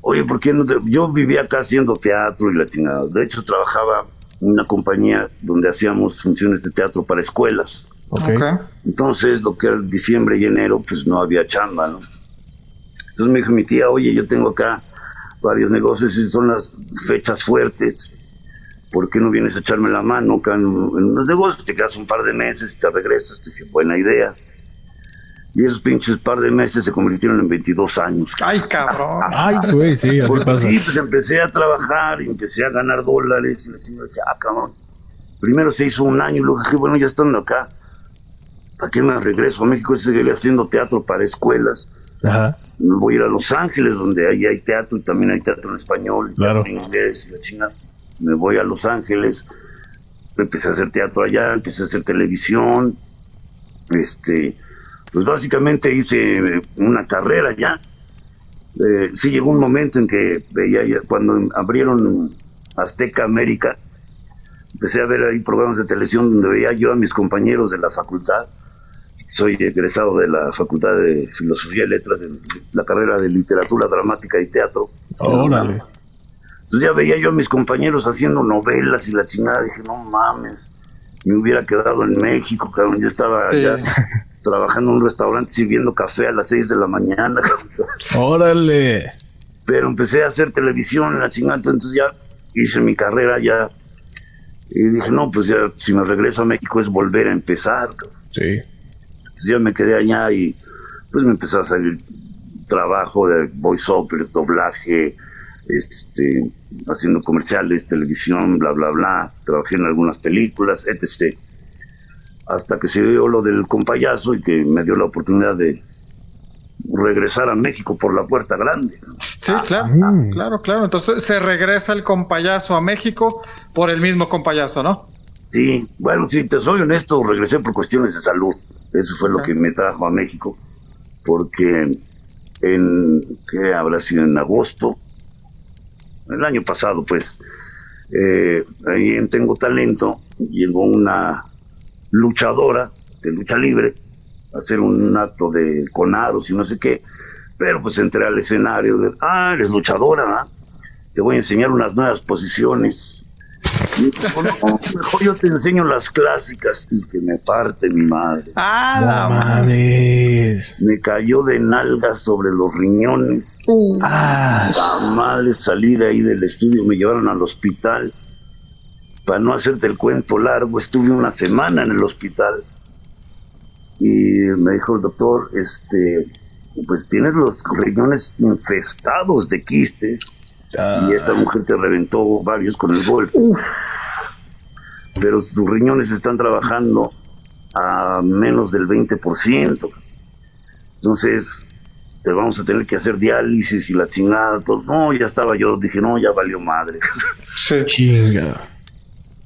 oye, ¿por qué no te... Yo vivía acá haciendo teatro y la chingada. De hecho, trabajaba en una compañía donde hacíamos funciones de teatro para escuelas. Okay. Entonces, lo que era diciembre y enero, pues no había chamba, ¿no? Entonces me dijo mi tía, oye, yo tengo acá varios negocios y son las fechas fuertes. ¿Por qué no vienes a echarme la mano acá en, unos negocios? Te quedas un par de meses y te regresas. dije, buena idea. Y esos pinches par de meses se convirtieron en 22 años. Ay, cabrón. Ay, güey, sí, así pasa. Sí, pues empecé a trabajar y empecé a ganar dólares. Y la chingada dije, ah, cabrón. Primero se hizo un año y luego dije, bueno, ya estando acá, ¿para qué me regreso a México? Seguiré haciendo teatro para escuelas. Ajá. Voy a ir a Los Ángeles, donde ahí hay teatro y también hay teatro en español, claro. en inglés y la china. Me voy a Los Ángeles, empecé a hacer teatro allá, empecé a hacer televisión. Este, pues básicamente hice una carrera ya. Eh, sí llegó un momento en que veía ya, cuando abrieron Azteca América, empecé a ver ahí programas de televisión donde veía yo a mis compañeros de la facultad soy egresado de la Facultad de Filosofía y Letras, en la carrera de Literatura Dramática y Teatro. Órale. Entonces ya veía yo a mis compañeros haciendo novelas y la chingada, dije, no mames, me hubiera quedado en México, cabrón, yo estaba ya trabajando en un restaurante sirviendo café a las 6 de la mañana. *laughs* Órale. Pero empecé a hacer televisión en la chingada, entonces ya hice mi carrera ya. Y dije, no, pues ya si me regreso a México es volver a empezar. Sí. Entonces yo me quedé allá y pues me empezó a salir trabajo de voiceovers, doblaje, este, haciendo comerciales, televisión, bla, bla, bla. Trabajé en algunas películas, etc. Hasta que se dio lo del compayazo y que me dio la oportunidad de regresar a México por la puerta grande. Sí, claro, mm. claro, claro. Entonces se regresa el compayazo a México por el mismo compayazo, ¿no? Sí, bueno, si te soy honesto, regresé por cuestiones de salud. Eso fue lo que me trajo a México, porque en, ¿qué habrá sido? En agosto, el año pasado, pues, eh, ahí en Tengo Talento, llegó una luchadora de lucha libre hacer un acto de conaros y no sé qué, pero pues entré al escenario de, ah, eres luchadora, te voy a enseñar unas nuevas posiciones mejor yo te enseño las clásicas y que me parte mi madre. Ah, mames. Me cayó de nalgas sobre los riñones. Ah. La madre salí de ahí del estudio, me llevaron al hospital. Para no hacerte el cuento largo, estuve una semana en el hospital. Y me dijo el doctor, este, pues tienes los riñones infestados de quistes y esta mujer te reventó varios con el golpe. Pero tus riñones están trabajando a menos del 20%. Entonces, te vamos a tener que hacer diálisis y la chingada. Todo. No, ya estaba yo, dije, no, ya valió madre. Sí. Chinga.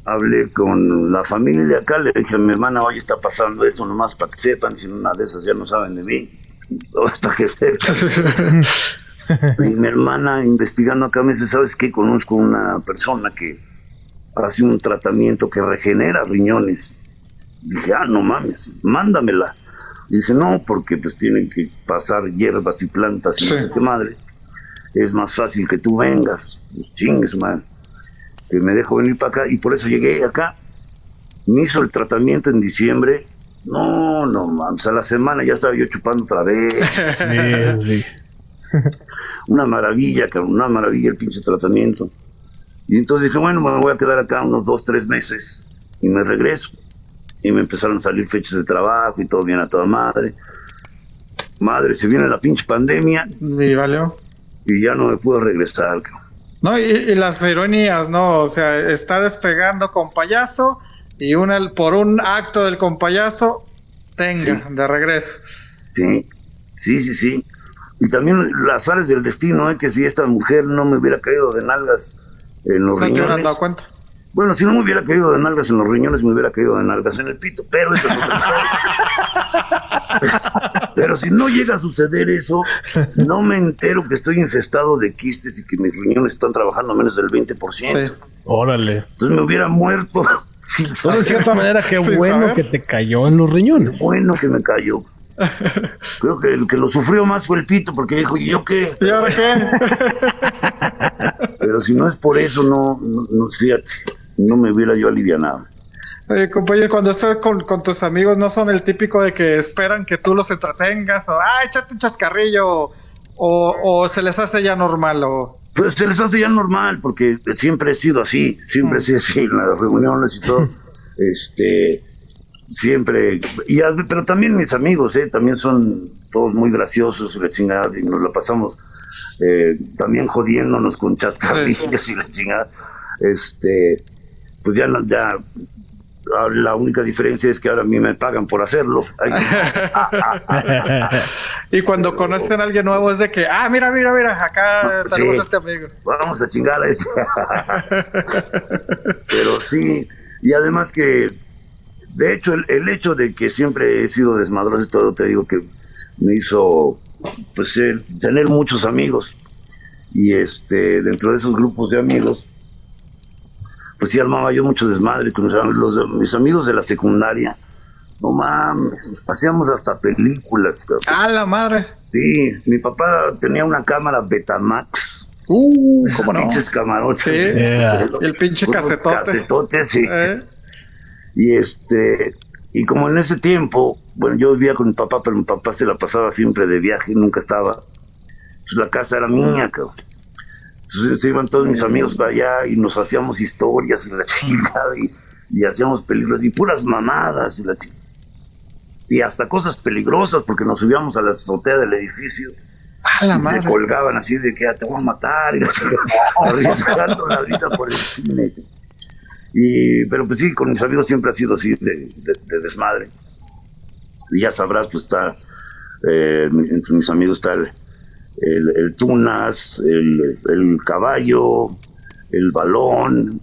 Hablé con la familia acá, le dije a mi hermana, oye, está pasando esto nomás para que sepan, si una de esas ya no saben de mí. Para que sepan. *laughs* y mi hermana investigando acá me dice, ¿sabes qué? Conozco una persona que hace un tratamiento que regenera riñones. Dije, ah, no mames, mándamela. Dice, no, porque pues tienen que pasar hierbas y plantas y no sé qué madre. Es más fácil que tú vengas. Pues chingues, man. Que me dejo venir para acá. Y por eso llegué acá. Me hizo el tratamiento en diciembre. No, no, mames. A la semana ya estaba yo chupando otra vez. *laughs* Sí, sí. *laughs* una maravilla, una maravilla el pinche tratamiento. Y entonces dije, bueno, me voy a quedar acá unos dos, tres meses y me regreso. Y me empezaron a salir fechas de trabajo y todo bien a toda madre. Madre, se viene la pinche pandemia. Y valió. Y ya no me puedo regresar. No, y, las ironías, ¿no? O sea, está despegando con payaso y una, por un acto del compayazo tenga de regreso. Sí, sí, sí, sí. Y también las áreas del destino, ¿eh? que si esta mujer no me hubiera caído de nalgas en los ¿No te riñones. dado cuenta? Bueno, si no me hubiera caído de nalgas en los riñones, me hubiera caído de nalgas en el pito, pero eso es otra *laughs* historia. *laughs* Pero si no llega a suceder eso, no me entero que estoy infestado de quistes y que mis riñones están trabajando menos del 20%. Sí. Órale. Entonces me hubiera muerto *laughs* sin saber. de cierta manera, qué *laughs* Sin bueno saber. que te cayó en los riñones. Bueno que me cayó. Creo que el que lo sufrió más fue el pito, porque dijo, ¿y yo qué? ¿Y ahora qué? Pero si no es por eso, no, no, no, fíjate, no me hubiera yo alivianado. Oye, compañero, cuando estás con, con tus amigos, ¿no son el típico de que esperan que tú los entretengas? O, ah, échate un chascarrillo. O, o se les hace ya normal. O, Pues se les hace ya normal, porque siempre he sido así, siempre he sido así en las reuniones y todo. *laughs* este, siempre, y, pero también mis amigos, ¿eh? también son todos muy graciosos y la chingada, y nos la pasamos eh, también jodiéndonos con chascarrillos y la chingada. Este, pues ya, ya, la única diferencia es que ahora a mí me pagan por hacerlo. Ay, *laughs* y cuando conocen a alguien nuevo es de que, ah, mira, mira, mira, acá Sí. tenemos a este amigo. vamos a chingar a ese. *laughs* Pero sí, y además que, de hecho, el, el hecho de que siempre he sido desmadroso y todo, te digo que me hizo, pues, eh, tener muchos amigos. Y este, dentro de esos grupos de amigos, pues sí armaba yo mucho desmadre con mis, los mis amigos de la secundaria. No mames, hacíamos hasta películas. cabrón. Ah, la madre. Sí, mi papá tenía una cámara Betamax. Uh, Esos ¿cómo no? pinches camarotes. Sí. Yeah. El pinche casetote. Casetotes, sí. ¿Eh? Y este, y como en ese tiempo, bueno, yo vivía con mi papá, pero mi papá se la pasaba siempre de viaje, nunca estaba. Pues la casa era mía, cabrón. Entonces se iban todos mis amigos para allá y nos hacíamos historias y la *laughs* chingada y, y hacíamos películas y puras mamadas y la chingada. Y hasta cosas peligrosas porque nos subíamos a la azotea del edificio la y se colgaban así de que "Ah, te voy a matar y la arriesgando *laughs* la vida por el cine. Y, pero pues sí, con mis amigos siempre ha sido así de, de- de desmadre. Y ya sabrás, pues está, eh, entre mis amigos está el, el, el Tunas, el, el Caballo, el Balón,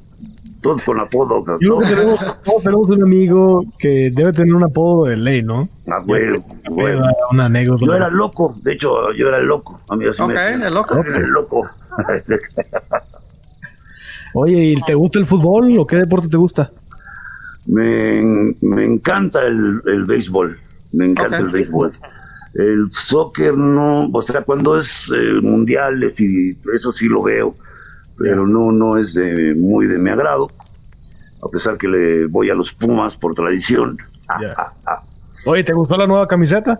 todos con apodo. Yo todos. tenemos, todos tenemos un amigo que debe tener un apodo de ley, ¿no? Ah, güey, güey. Una anécdota. Yo era loco, de hecho, yo era el loco. A mí así me Ok, decían. el loco. Era el loco. *laughs* Oye, ¿y te gusta el fútbol o qué deporte te gusta? Me, me encanta el, el béisbol, me encanta el béisbol. El soccer no, o sea, cuando es eh, mundiales y eso sí lo veo, pero no, no es de, muy de mi agrado, a pesar que le voy a los Pumas por tradición. Ah, ah, ah. Oye, ¿te gustó la nueva camiseta?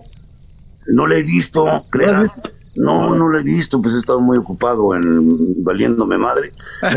No la he visto, ¿No creas. visto? No, no la he visto, pues he estado muy ocupado en valiéndome madre. *laughs*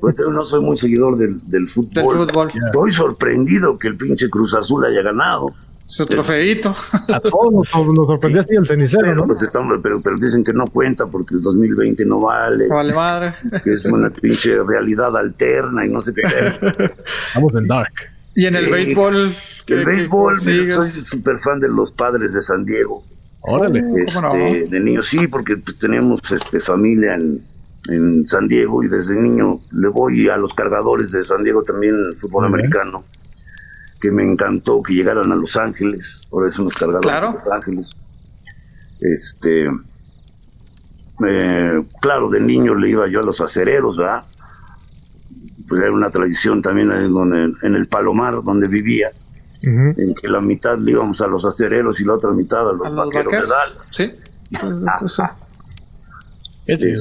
Pues, no soy muy seguidor del, del Del fútbol. fútbol. Estoy sorprendido que el pinche Cruz Azul haya ganado. Su trofeito. A todos nos, nos sorprendió así el cenicero, Pero, ¿no? pues estamos, pero, pero dicen que no cuenta porque el 2020 no vale, Vale madre. que es una pinche realidad alterna y no sé qué. *laughs* Estamos en Dark. Y en el Sí. béisbol. ¿qué- El béisbol, mira, soy súper fan de los padres de San Diego. Órale. ¿Cómo no? Este, de niño sí, porque pues, tenemos este, familia en, en San Diego y desde niño le voy a los cargadores de San Diego también en el fútbol bien. americano, que me encantó que llegaran a Los Ángeles, ahora son los cargadores Claro. de Los Ángeles. Este, eh, claro, de niño le iba yo a los acereros, ¿verdad? Pues era una tradición también ahí donde- en el Palomar, donde vivía, en que la mitad le íbamos a los acereros y la otra mitad a los, A los vaqueros, vaqueros. de Dallas. Sí. *laughs* Eso. Este,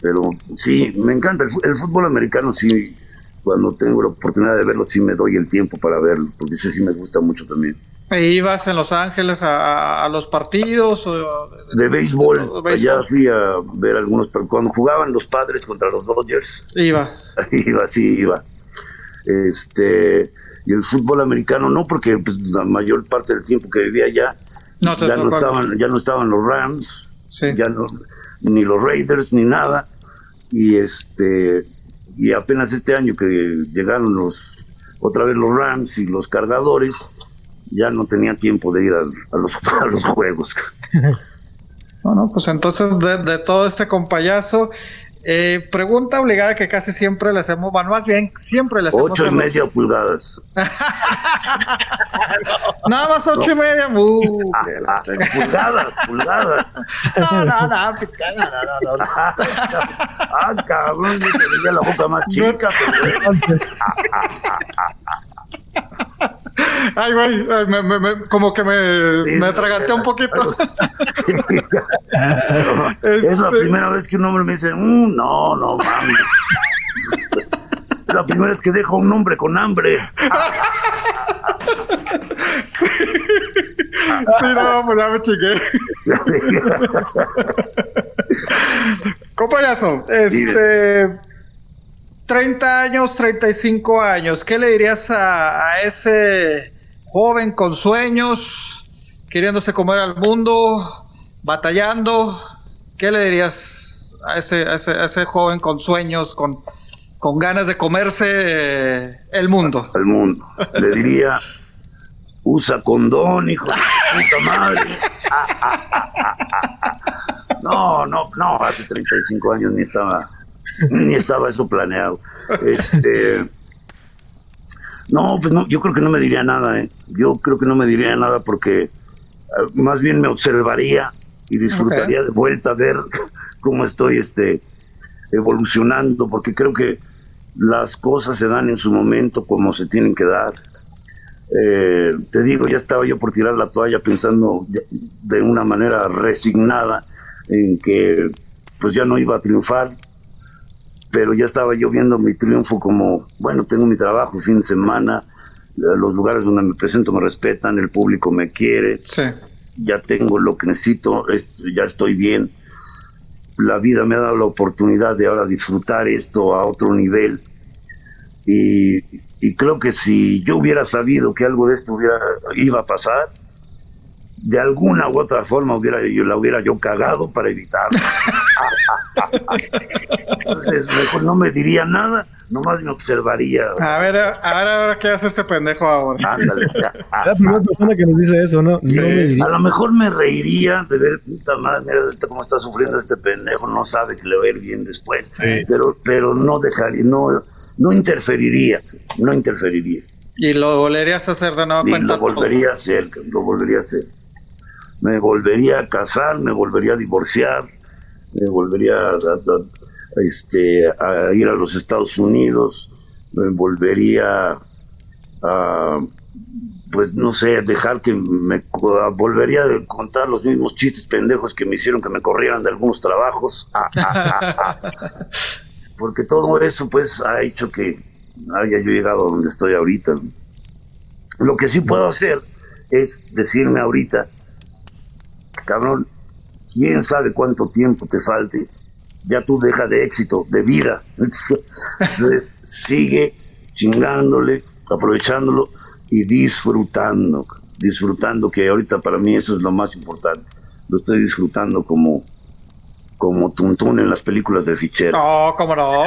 pero sí, me encanta. El, el fútbol americano, sí, cuando tengo la oportunidad de verlo, sí me doy el tiempo para verlo, porque ese sí me gusta mucho también. ¿E ibas en Los Ángeles a, a los partidos? O, De béisbol, De béisbol. allá fui a ver algunos, cuando jugaban los padres contra los Dodgers, Iba. *laughs* iba, sí, iba. Este, y el fútbol americano no, porque pues, la mayor parte del tiempo que vivía allá, No ya, no estaban, ya no estaban los Rams, Sí. ya no, ni los Raiders ni nada y este y apenas este año que llegaron los otra vez los Rams y los cargadores, ya no tenía tiempo de ir a, los, *laughs* a los juegos. *laughs* Bueno, pues entonces de, de todo este compayazo, eh, pregunta obligada que casi siempre le hacemos, bueno, más bien siempre le hacemos. Ocho y media pulgadas. *laughs* Nada más ocho y media. Uh, ah, *laughs* pulgadas, pulgadas. No, no, no, picada, no, no, no. *laughs* ah, cabrón, te veía la boca más chica. Pero... Ay, güey, me, me, me, como que me, sí, me atraganté un poquito. *laughs* *laughs* es la este primera vez que un hombre me dice, mm, no, no mames. es la primera vez que dejo a un hombre con hambre. *laughs* sí. sí, no, pues ya me chiqué. Compañazo, este. 30 años, 35 años, ¿qué le dirías a, ese joven con sueños, queriéndose comer al mundo, batallando? ¿Qué le dirías a ese, joven con sueños, con, con ganas de comerse el mundo? El mundo. Le diría, usa condón, hijo de puta madre. No, no, no, hace 35 años ni estaba *laughs* ni estaba eso planeado. Este, no, pues no, yo creo que no me diría nada, ¿eh? Yo creo que no me diría nada porque eh, más bien me observaría y disfrutaría de vuelta a ver *laughs* cómo estoy este, evolucionando, porque creo que las cosas se dan en su momento como se tienen que dar. Eh, te digo, ya estaba yo por tirar la toalla pensando de una manera resignada en que pues ya no iba a triunfar, pero ya estaba yo viendo mi triunfo como, bueno, tengo mi trabajo, fin de semana, los lugares donde me presento me respetan, el público me quiere, ya tengo lo que necesito, ya estoy bien. La vida me ha dado la oportunidad de ahora disfrutar esto a otro nivel. Y, y creo que si yo hubiera sabido que algo de esto hubiera, iba a pasar, de alguna u otra forma hubiera yo la hubiera yo cagado para evitarlo. Entonces, mejor no me diría nada, nomás me observaría. A ver, a ver, ahora qué hace este pendejo ahora. Ándale. *laughs* la primera persona que nos dice eso, ¿no? Sí, no me diría. a lo mejor me reiría de ver, puta madre, mira cómo está sufriendo este pendejo, no sabe que le va a ir bien después. Sí. Pero, pero no dejaría, no, no interferiría, no interferiría. Y lo volverías a hacer de nuevo Y cuenta. lo volvería a hacer, lo volvería a hacer. Me volvería a casar, me volvería a divorciar, me volvería a, este, a ir a los Estados Unidos, me volvería a, pues no sé, dejar que me volvería a contar los mismos chistes pendejos que me hicieron que me corrieran de algunos trabajos. Ah, ah, ah, ah. Porque todo eso pues ha hecho que haya yo llegado a donde estoy ahorita. Lo que sí puedo hacer es decirme ahorita, cabrón, quién sabe cuánto tiempo te falte, ya tú deja de éxito, de vida. Entonces, *laughs* sigue chingándole, aprovechándolo y disfrutando, disfrutando, que ahorita para mí eso es lo más importante. Lo estoy disfrutando como, como Tuntún en las películas de Fichero. No, cómo no.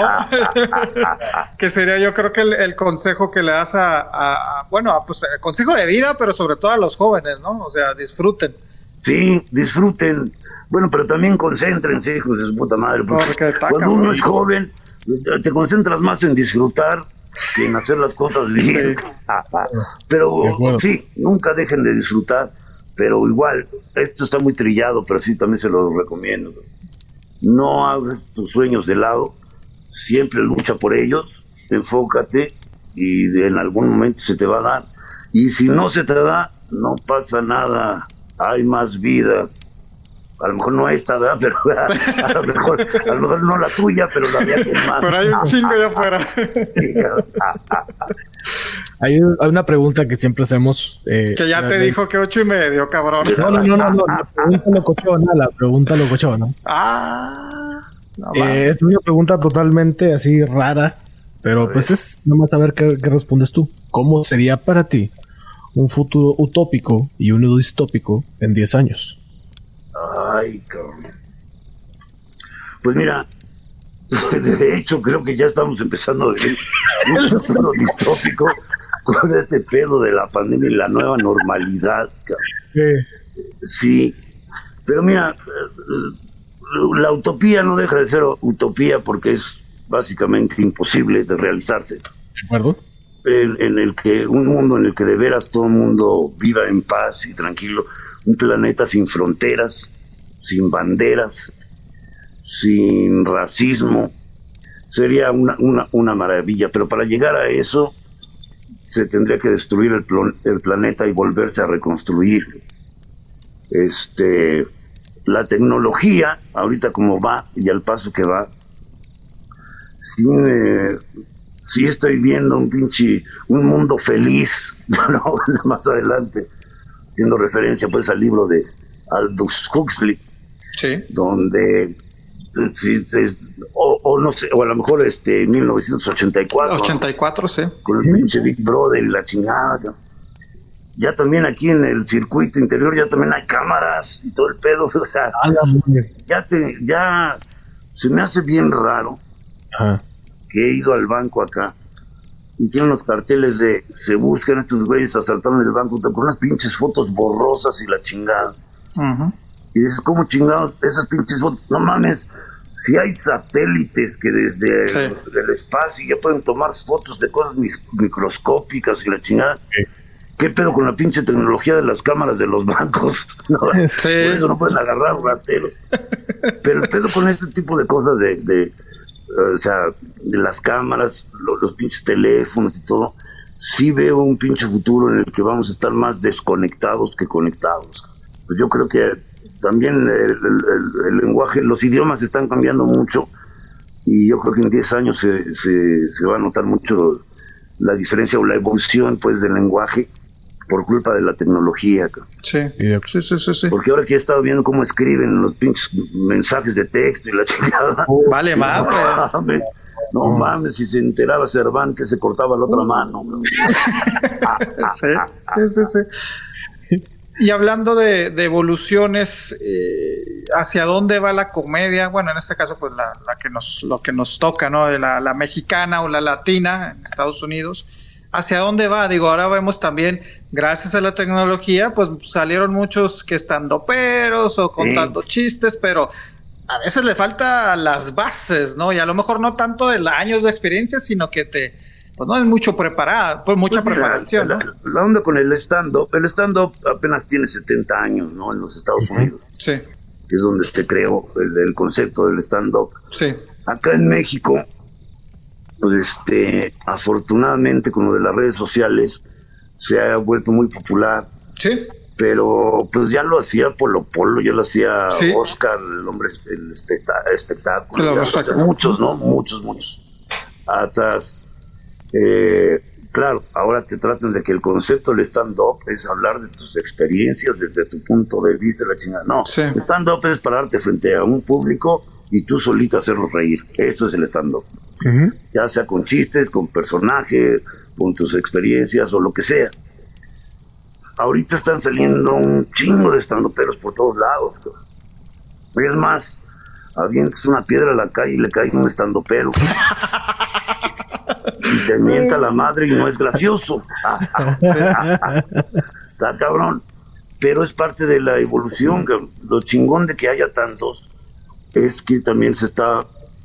*laughs* que sería yo creo que el, el consejo que le das a, a- a- bueno, a, pues el consejo de vida, pero sobre todo a los jóvenes, ¿no? O sea, disfruten. Sí, disfruten. Bueno, pero también concéntrense, hijos de su puta madre. Porque, cuando uno es joven, te- concentras más en disfrutar que en hacer las cosas bien. Ah, ah. Pero sí, nunca dejen de disfrutar. Pero igual, esto está muy trillado, pero sí también se lo recomiendo. No hagas tus sueños de lado, siempre lucha por ellos, enfócate y en algún momento se te va a dar. Y si no se te da, no pasa nada, hay más vida. A lo mejor no esta, ¿verdad? *laughs* Pero a lo mejor, a lo mejor no la tuya, pero la de alguien más. Pero hay un chingo allá afuera. Sí, *laughs* Hay, hay una pregunta que siempre hacemos. eh, que ya te dijo que ocho y medio, cabrón. No, no, no, no, no, la pregunta locochona, la pregunta locochona. Ah. no. Eh, es una pregunta totalmente así rara, pero pues es nomás saber qué, qué respondes tú. ¿Cómo sería para ti un futuro utópico y uno distópico en 10 años? Ay, cabrón. Pues mira, *laughs* de hecho creo que ya estamos empezando a vivir un *laughs* futuro distópico, con este pedo de la pandemia y la nueva normalidad. Sí, pero mira, la utopía no deja de ser utopía porque es básicamente imposible de realizarse. ¿De acuerdo? En, el que un mundo en el que de veras todo el mundo viva en paz y tranquilo, un planeta sin fronteras, sin banderas, sin racismo, sería una, una, una maravilla. Pero para llegar a eso se tendría que destruir el, planeta y volverse a reconstruir. Este, la tecnología, ahorita como va y al paso que va, sí, sí estoy viendo un pinche, un mundo feliz, *laughs* no, más adelante, haciendo referencia pues al libro de Aldous Huxley, sí. donde sí, o, o, no sé, o a lo mejor este 1984. 84, sí. Con el pinche Big Brother y la chingada ya también aquí en el circuito interior ya también hay cámaras y todo el pedo, *laughs* o sea, ya te, ya se me hace bien raro que he ido al banco acá y tiene unos carteles de se buscan estos güeyes asaltaron el banco con unas pinches fotos borrosas y la chingada. Y dices, ¿cómo chingados esas pinches fotos? No mames, si hay satélites que desde el, espacio ya pueden tomar fotos de cosas microscópicas y la chingada. ¿Qué pedo con la pinche tecnología de las cámaras de los *laughs* bancos? Por eso no pueden agarrar ratero. Pero el pedo con este tipo de cosas de, o sea, las cámaras, los, pinches teléfonos y todo, sí veo un pinche futuro en el que vamos a estar más desconectados que conectados. Pues yo creo que también el, lenguaje, los idiomas están cambiando mucho y yo creo que en 10 años se, se, se va a notar mucho la diferencia o la evolución pues del lenguaje por culpa de la tecnología. Sí. sí, sí, sí, Porque ahora que he estado viendo cómo escriben los pinches mensajes de texto y la *laughs* chingada. vale, madre. No mames, si se enteraba Cervantes se cortaba la otra mano. *laughs* sí, sí, sí. Y hablando de, evoluciones, eh, ¿hacia dónde va la comedia? Bueno, en este caso, pues la, que nos, lo que nos toca, ¿no? La, la mexicana o la latina en Estados Unidos hacia dónde va. Digo, ahora vemos también, gracias a la tecnología, pues salieron muchos que están doperos o contando chistes, pero a veces le falta las bases, ¿no? Y a lo mejor no tanto de años de experiencia, sino que te, pues no es mucho preparado, pues mucha pues preparación. La, onda con el stand-up, el stand-up apenas tiene 70 años, ¿no? En los Estados Unidos. Sí. es donde se creó el, el concepto del stand-up. Sí. Acá en México, este, afortunadamente con lo de las redes sociales se ha vuelto muy popular. Sí. Pero pues ya lo hacía Polo Polo, ya lo hacía Oscar, el hombre, el espectáculo. muchos, ¿no? Muchos, muchos. Atrás. Eh, claro, ahora te tratan de que el concepto del stand-up es hablar de tus experiencias desde tu punto de vista, la chingada. No, stand-up es pararte frente a un público y tú solito hacerlos reír. Esto es el stand-up ya sea con chistes, con personajes, con tus experiencias o lo que sea. Ahorita están saliendo un chingo de estandoperos por todos lados. Es más, avientas una piedra a la calle y le cae un estandopero. y te mienta la madre y no es gracioso. *laughs* Está cabrón. Pero es parte de la evolución. Lo chingón de que haya tantos es que también se está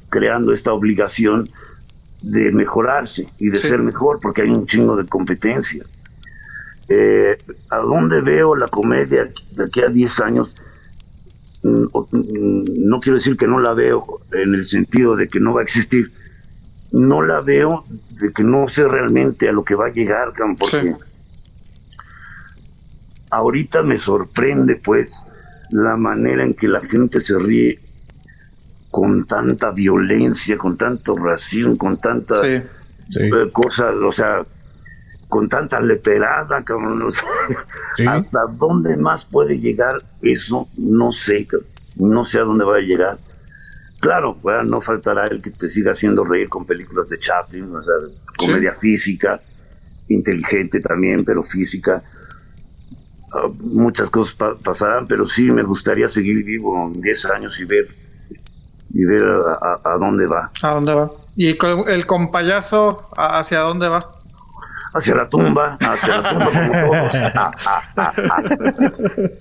creando esta obligación de mejorarse y de ser mejor porque hay un chingo de competencia. Eh, ¿A dónde veo la comedia de aquí a 10 años? Mm, mm, no quiero decir que no la veo en el sentido de que no va a existir. No la veo de que no sé realmente a lo que va a llegar, porque ahorita me sorprende pues la manera en que la gente se ríe con tanta violencia, con tanto racismo, con tanta eh, cosa, o sea, con tanta leperada, cabrón. ¿Hasta dónde más puede llegar eso? No sé, no sé a dónde va a llegar. Claro, no faltará el que te siga haciendo reír con películas de Chaplin, o sea, comedia física, inteligente también, pero física. Ah, muchas cosas pasarán, pero sí me gustaría seguir vivo en 10 años y ver y ver a, dónde va. ¿A dónde va? ¿Y el compayazo hacia dónde va? hacia la tumba, hacia la tumba como todos.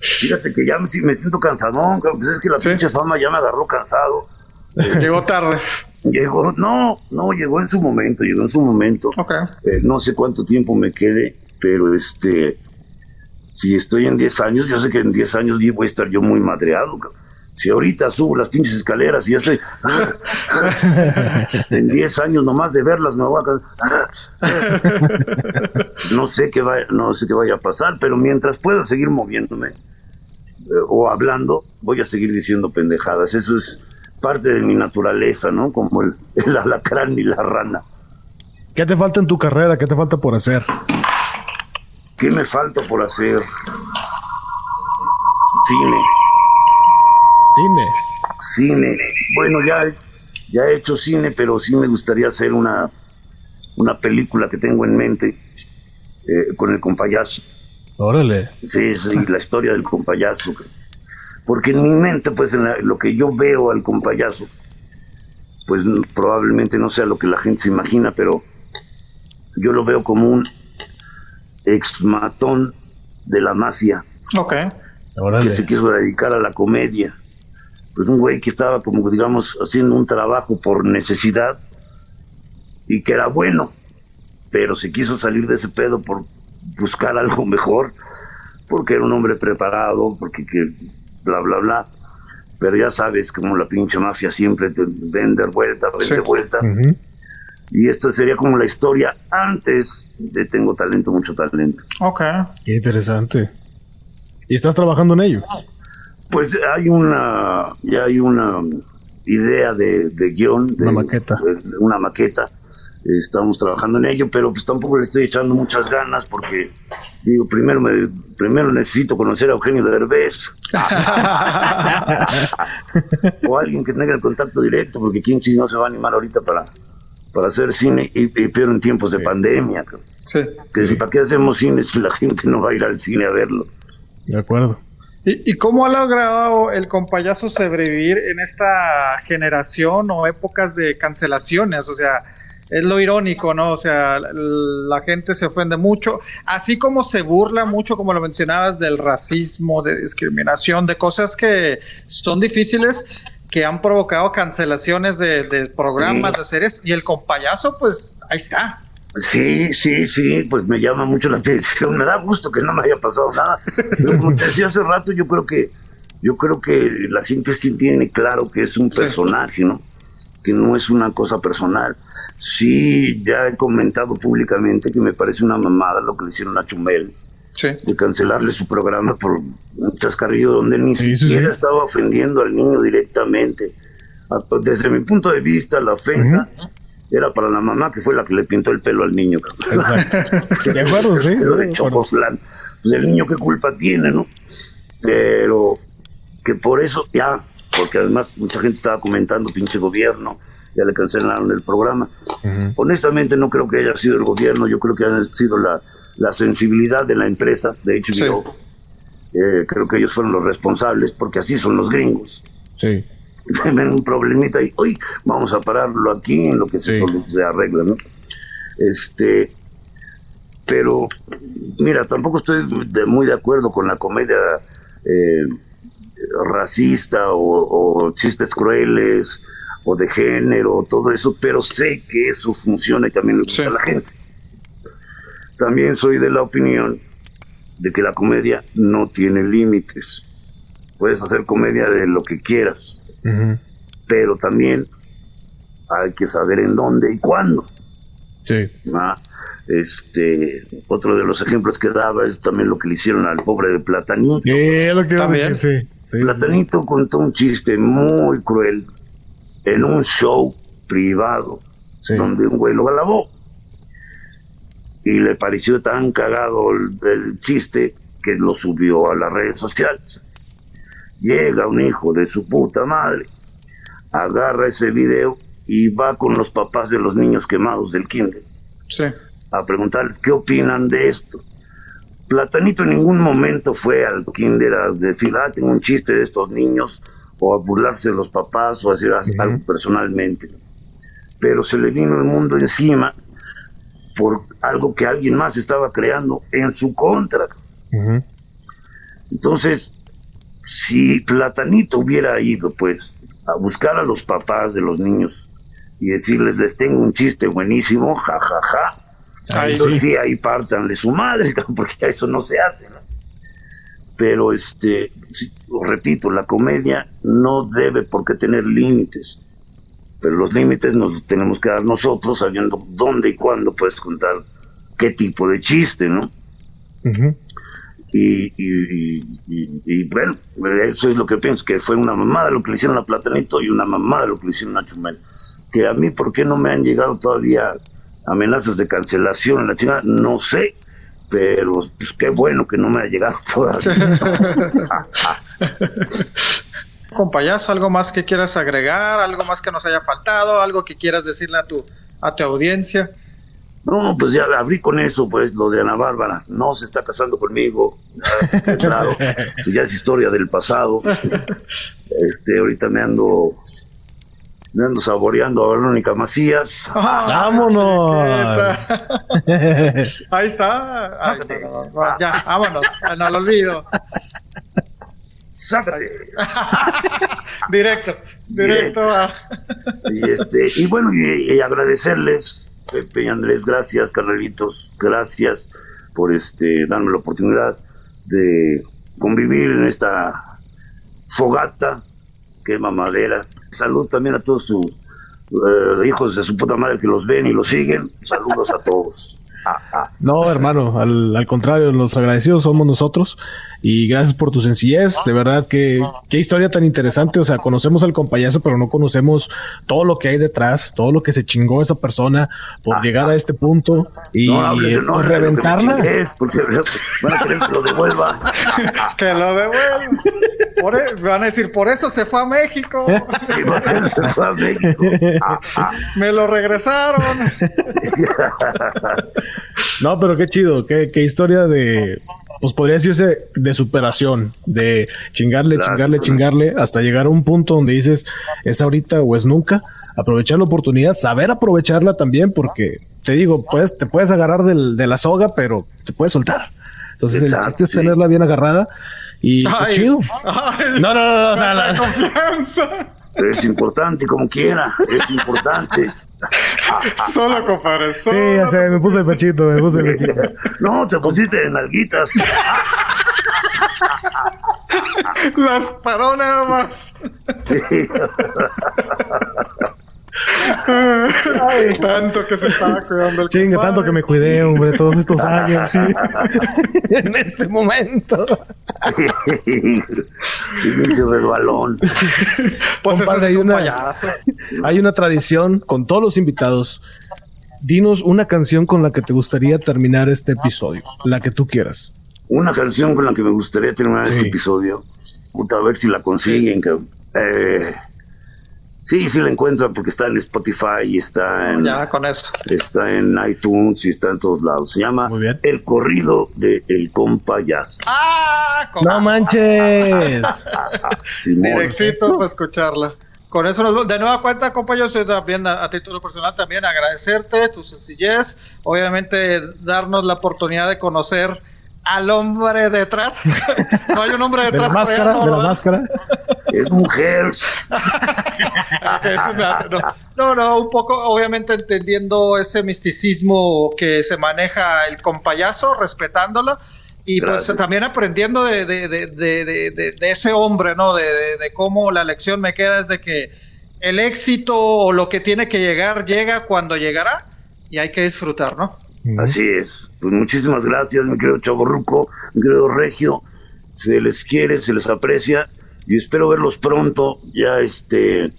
*laughs* Fíjate que ya me, me siento cansadón, pues es que la pinche fama ya me agarró cansado. *laughs* Llegó tarde. Llegó, no, no, llegó en su momento, llegó en su momento. Eh, no sé cuánto tiempo me quede, pero este, si estoy en 10 años, yo sé que en 10 años voy a estar yo muy madreado. Si ahorita subo las pinches escaleras y ya estoy. en 10 años nomás de verlas me voy a. no sé qué vaya, no sé qué vaya a pasar, pero mientras pueda seguir moviéndome eh, o hablando, voy a seguir diciendo pendejadas. Eso es parte de mi naturaleza, ¿no? Como el, el alacrán y la rana. ¿Qué te falta en tu carrera? ¿Qué te falta por hacer? ¿Qué me falta por hacer? Cine. Cine. Cine. Bueno, ya, ya he hecho cine, pero sí me gustaría hacer una, una película que tengo en mente eh, con el compayazo. Órale. Sí, sí, la historia del compayazo. Porque en mi mente, pues en lo que yo veo al compayazo, pues probablemente no sea lo que la gente se imagina, pero yo lo veo como un ex matón de la mafia. Ok. Que se quiso dedicar a la comedia. Pues un güey que estaba como, digamos, haciendo un trabajo por necesidad y que era bueno, pero se quiso salir de ese pedo por buscar algo *laughs* mejor, porque era un hombre preparado, porque que bla, bla, bla. Pero ya sabes, como la pinche mafia siempre te vende vuelta, vende vuelta. Y esto sería como la historia antes de Tengo Talento, Mucho Talento. Ok. Qué interesante. ¿Y estás trabajando en ello? Pues hay una, ya hay una idea de, guion. De, una maqueta. una maqueta. Estamos trabajando en ello, pero pues tampoco le estoy echando muchas ganas porque, digo, primero, me, primero necesito conocer a Eugenio Derbez. *laughs* o alguien que tenga el contacto directo, porque quién no se va a animar ahorita para, para hacer cine y, pero en tiempos de pandemia. Sí. Que ¿Para qué hacemos cine si la gente no va a ir al cine a verlo? De acuerdo. ¿Y, cómo ha logrado el compayazo sobrevivir en esta generación o épocas de cancelaciones? O sea, es lo irónico, ¿no? O sea, la gente se ofende mucho, así como se burla mucho, como lo mencionabas, del racismo, de discriminación, de cosas que son difíciles que han provocado cancelaciones de, programas, de series, y el compayazo, pues ahí está. Sí, sí, sí, pues me llama mucho la atención. *laughs* Me da gusto que no me haya pasado nada. Pero como te decía hace rato, yo creo que yo creo que la gente sí tiene claro que es un personaje, ¿no? Que no es una cosa personal. Sí, ya he comentado públicamente que me parece una mamada lo que le hicieron a Chumel de cancelarle su programa por un chascarrillo donde ni siquiera estaba ofendiendo al niño directamente. Desde mi punto de vista, la ofensa era para la mamá que fue la que le pintó el pelo al niño. Exacto. *laughs* De acuerdo, sí. Pero de Pues el niño qué culpa tiene, ¿no? Pero que por eso ya, porque además mucha gente estaba comentando, pinche gobierno, ya le cancelaron el programa. Honestamente no creo que haya sido el gobierno, yo creo que ha sido la, la sensibilidad de la empresa, de HBO. Eh, creo que ellos fueron los responsables, porque así son los gringos. Sí. *laughs* Ven un problemita y, hoy vamos a pararlo aquí en lo que se, se arregla, ¿no? Este, pero, mira, tampoco estoy muy de acuerdo con la comedia eh, racista o, chistes crueles o de género, todo eso, pero sé que eso funciona y también le gusta a la gente. También soy de la opinión de que la comedia no tiene límites. Puedes hacer comedia de lo que quieras, pero también hay que saber en dónde y cuándo. Sí. Ah, este, otro de los ejemplos que daba es también lo que le hicieron al pobre de Platanito. lo que también. sí, Platanito contó un chiste muy cruel en un show privado donde un güey lo alabó y le pareció tan cagado el, chiste que lo subió a las redes sociales. Llega un hijo de su puta madre, agarra ese video y va con los papás de los niños quemados del kinder a preguntarles qué opinan de esto. Platanito en ningún momento fue al kinder a decir, ah, tengo un chiste de estos niños, o a burlarse de los papás, o a hacer algo personalmente. Pero se le vino el mundo encima por algo que alguien más estaba creando en su contra. Entonces, si Platanito hubiera ido, pues, a buscar a los papás de los niños y decirles, les tengo un chiste buenísimo, jajaja. Ja, ja. Ahí sí. ahí partan de su madre, *laughs* porque eso no se hace. Pero, este, repito, la comedia no debe por qué tener límites. Pero los límites nos tenemos que dar nosotros sabiendo dónde y cuándo puedes contar qué tipo de chiste, ¿no? Y, y, y, bueno, eso es lo que pienso, que fue una mamada lo que le hicieron a Platanito y una mamada lo que le hicieron a Chumel. Que a mí, ¿por qué no me han llegado todavía amenazas de cancelación en la China? No sé, pero pues, qué bueno que no me ha llegado *laughs* todavía. *laughs* Compayazo, ¿algo más que quieras agregar? ¿Algo más que nos haya faltado? ¿Algo que quieras decirle a tu, a tu audiencia? No, pues ya abrí con eso, pues lo de Ana Bárbara. No se está casando conmigo. *laughs* claro, ya es historia del pasado. Este, ahorita me ando me ando saboreando a Verónica Macías. ¡Vámonos! Ahí está. Ya, vámonos. *laughs* No lo olvido. Sácate. *laughs* directo, directo a... y, este, y bueno, y, agradecerles, Pepe y Andrés, gracias, Carnalitos, gracias por este darme la oportunidad de convivir en esta fogata, quema madera. Salud también a todos sus eh, hijos de su puta madre que los ven y los siguen. Saludos a todos. No, hermano, al, al, contrario, los agradecidos somos nosotros y gracias por tu sencillez, de verdad que qué historia tan interesante, o sea, conocemos al compayazo, pero no conocemos todo lo que hay detrás, todo lo que se chingó esa persona por llegar a este punto y no, reventarla. porque *laughs* van a querer que lo devuelva. *laughs* que lo devuelva. E, van a decir, por eso se fue a México. se fue a México. *laughs* Me lo regresaron. no, pero qué chido, qué, qué historia de, pues podría decirse de superación, de chingarle, chingarle, chingarle, hasta llegar a un punto donde dices, es ahorita o es nunca, aprovechar la oportunidad, saber aprovecharla también, porque te digo, pues te puedes agarrar del, de la soga, pero te puedes soltar. Entonces el chiste es tenerla bien agarrada y pues, chido. no, no, no, no, o sea, la... confianza. Es importante como quiera, es importante. *laughs* Solo, compadre. Solo sí, ya sé, me puse el pechito, me puse el pechito. *laughs* No, te pusiste en alguitas. *laughs* Las paró nada más. Ay, tanto que se estaba cuidando el Chinga, tanto que me cuidé, hombre, todos estos años. *laughs* en este momento. Pinche balón. Pues Compadre, hay una, hay una tradición con todos los invitados. Dinos una canción con la que te gustaría terminar este episodio, la que tú quieras. Una canción con la que me gustaría terminar este episodio. Puta, a ver si la consiguen, Eh, Sí, sí la encuentran porque está en Spotify y está en. Ya, con eso. Está en iTunes y está en todos lados. Se llama El corrido de El Compayazo. ¡Ah! ¡No manches! *laughs* Directito para escucharla. Con eso nos De nueva cuenta, compañeros, también a, a, título personal, también agradecerte tu sencillez. Obviamente, darnos la oportunidad de conocer al hombre detrás. *laughs* no hay un hombre detrás. De la máscara, de la máscara. Es mujer. *laughs* no, no, un poco, obviamente entendiendo ese misticismo que se maneja el compayazo, respetándolo. Y pues también aprendiendo de, de, de, de, ese hombre, ¿no? De, cómo la lección me queda es de que el éxito o lo que tiene que llegar llega cuando llegará y hay que disfrutar, ¿no? Así es. Pues muchísimas gracias, mi querido Chaborruco, mi querido Regio. Se les quiere, se les aprecia y espero verlos pronto. Ya este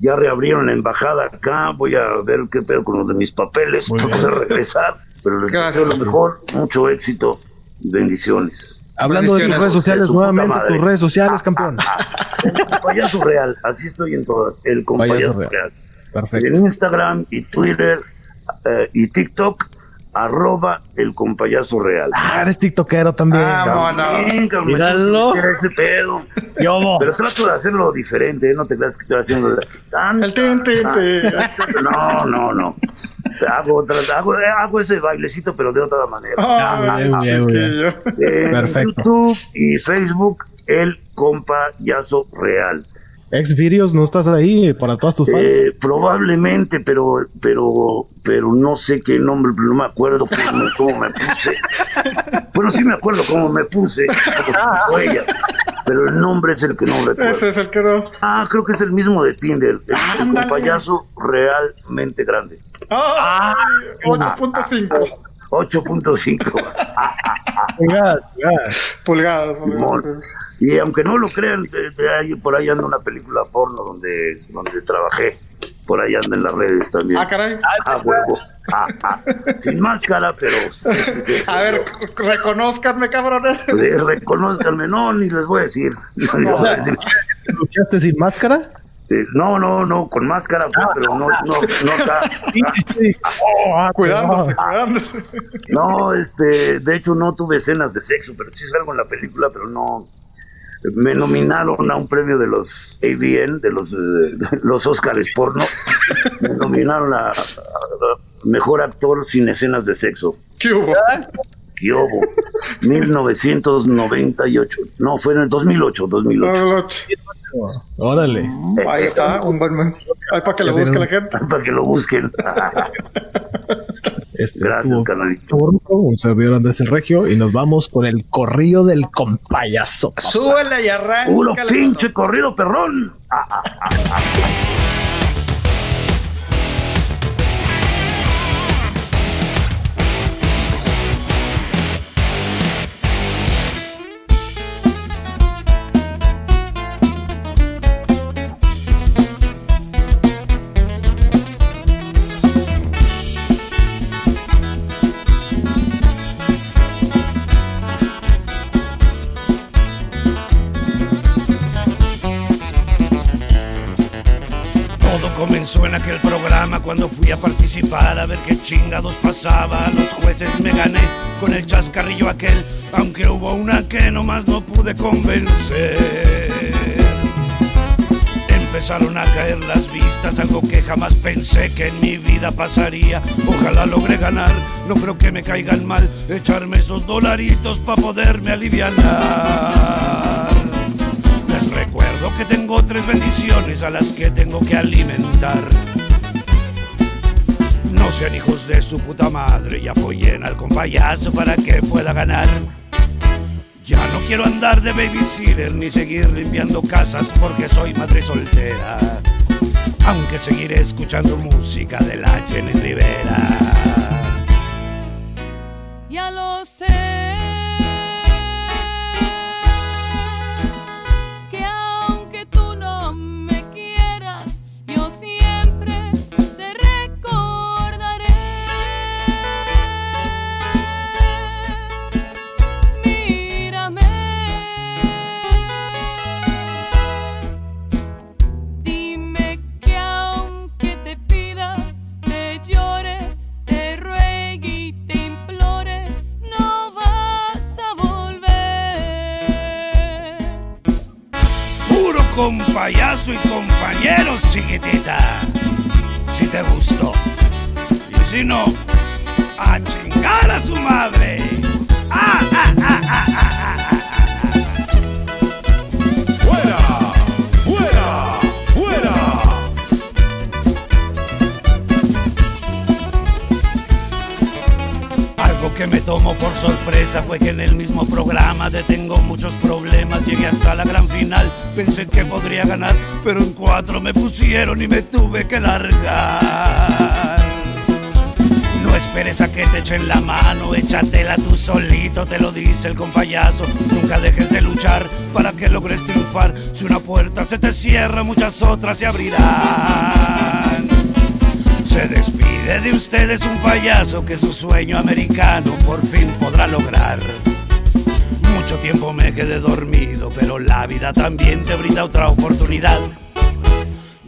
ya reabrieron la embajada acá. Voy a ver qué pedo con los de mis papeles para poder regresar. Pero les deseo lo mejor, mucho éxito bendiciones. Hablando de tus redes sociales, nuevamente tus redes sociales, campeón. el compayazo real, así estoy en todas. El compayazo real. Perfecto. En Instagram y Twitter eh, y TikTok arroba el compayazo real. Ah, eres tiktokero también. Ah, también, no. Míralo. ese pedo. Yo, Pero trato de hacerlo diferente, ¿eh? no te creas que estoy haciendo tan, el tin, tin, No, no, no. hago, hago, ese bailecito, pero de otra manera. Ah, Perfecto. YouTube y Facebook, el compayazo real. Ex videos, ¿no estás ahí para todas tus fans? Eh, probablemente, pero, pero, pero no sé qué nombre, no me acuerdo cómo, me puse. Bueno, sí me acuerdo cómo me puse, cómo ella, pero el nombre es el que no recuerdo. Ese es el que no. Ah, creo que es el mismo de Tinder, el, compayazo realmente grande. Ah, 8.5. 8.5. pulgadas, pulgadas. Pulgadas. Y aunque no lo crean, por ahí anda una película porno donde, donde trabajé. Por ahí anda en las redes también. Ah, caray. Ah, huevo. Ah, ah. Sin máscara, pero. a ver, reconozcanme, cabrones. Reconozcanme, no, ni les voy a decir. ¿Luchaste sin máscara? Eh, no, no, no, con máscara, pues, pero no, no, no está. oh, *laughs* cuidándose, cuidándose. No, este, de hecho no tuve escenas de sexo, pero sí salgo en la película, pero no, me nominaron a un premio de los AVN, de los, eh, los Oscars porno. Me nominaron a, mejor actor sin escenas de sexo. ¿Qué hubo? ¿Qué hubo? 1998. No, fue en el 2008. 2008. Órale. ahí está, un buen. Ahí para que lo busque la gente. *laughs* Para que lo busquen. *laughs* Este Gracias, canalito. Un servidor Andrés el Regio y nos vamos por el corrido del compayazo. Súbele y arranca. Puro pinche corrido perrón. Participar a ver qué chingados pasaba. Los jueces me gané con el chascarrillo aquel, aunque hubo una que nomás no pude convencer. Empezaron a caer las vistas, algo que jamás pensé que en mi vida pasaría. Ojalá logre ganar, no creo que me caigan mal, echarme esos dolaritos para poderme aliviar recuerdo que tengo tres bendiciones a las que tengo que alimentar. Sean hijos de su puta madre y apoyen al compayazo para que pueda ganar. Ya no quiero andar de babysitter ni seguir limpiando casas porque soy madre soltera. Aunque seguiré escuchando música de la Jenny Rivera. Ya lo sé. Y compañeros, chiquitita. Si te gustó. Y si no, a chingar a su madre. ¡Ah, ah, ah, ah, ah, sorpresa fue que en el mismo programa de Tengo muchos problemas llegué hasta la gran final Pensé que podría ganar, pero en cuatro me pusieron y me tuve que largar. No esperes a que te echen la mano, échatela tú solito, te lo dice el compayazo. Nunca dejes de luchar para que logres triunfar. Si una puerta se te cierra, muchas otras se abrirán. Se despide de ustedes un payaso que su sueño americano por fin podrá lograr. Mucho tiempo me quedé dormido, pero la vida también te brinda otra oportunidad.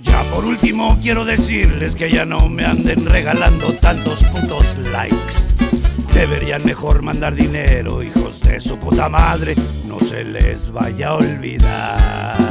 Ya por último quiero decirles que ya no me anden regalando tantos putos likes. Deberían mejor mandar dinero, hijos de su puta madre, no se les vaya a olvidar.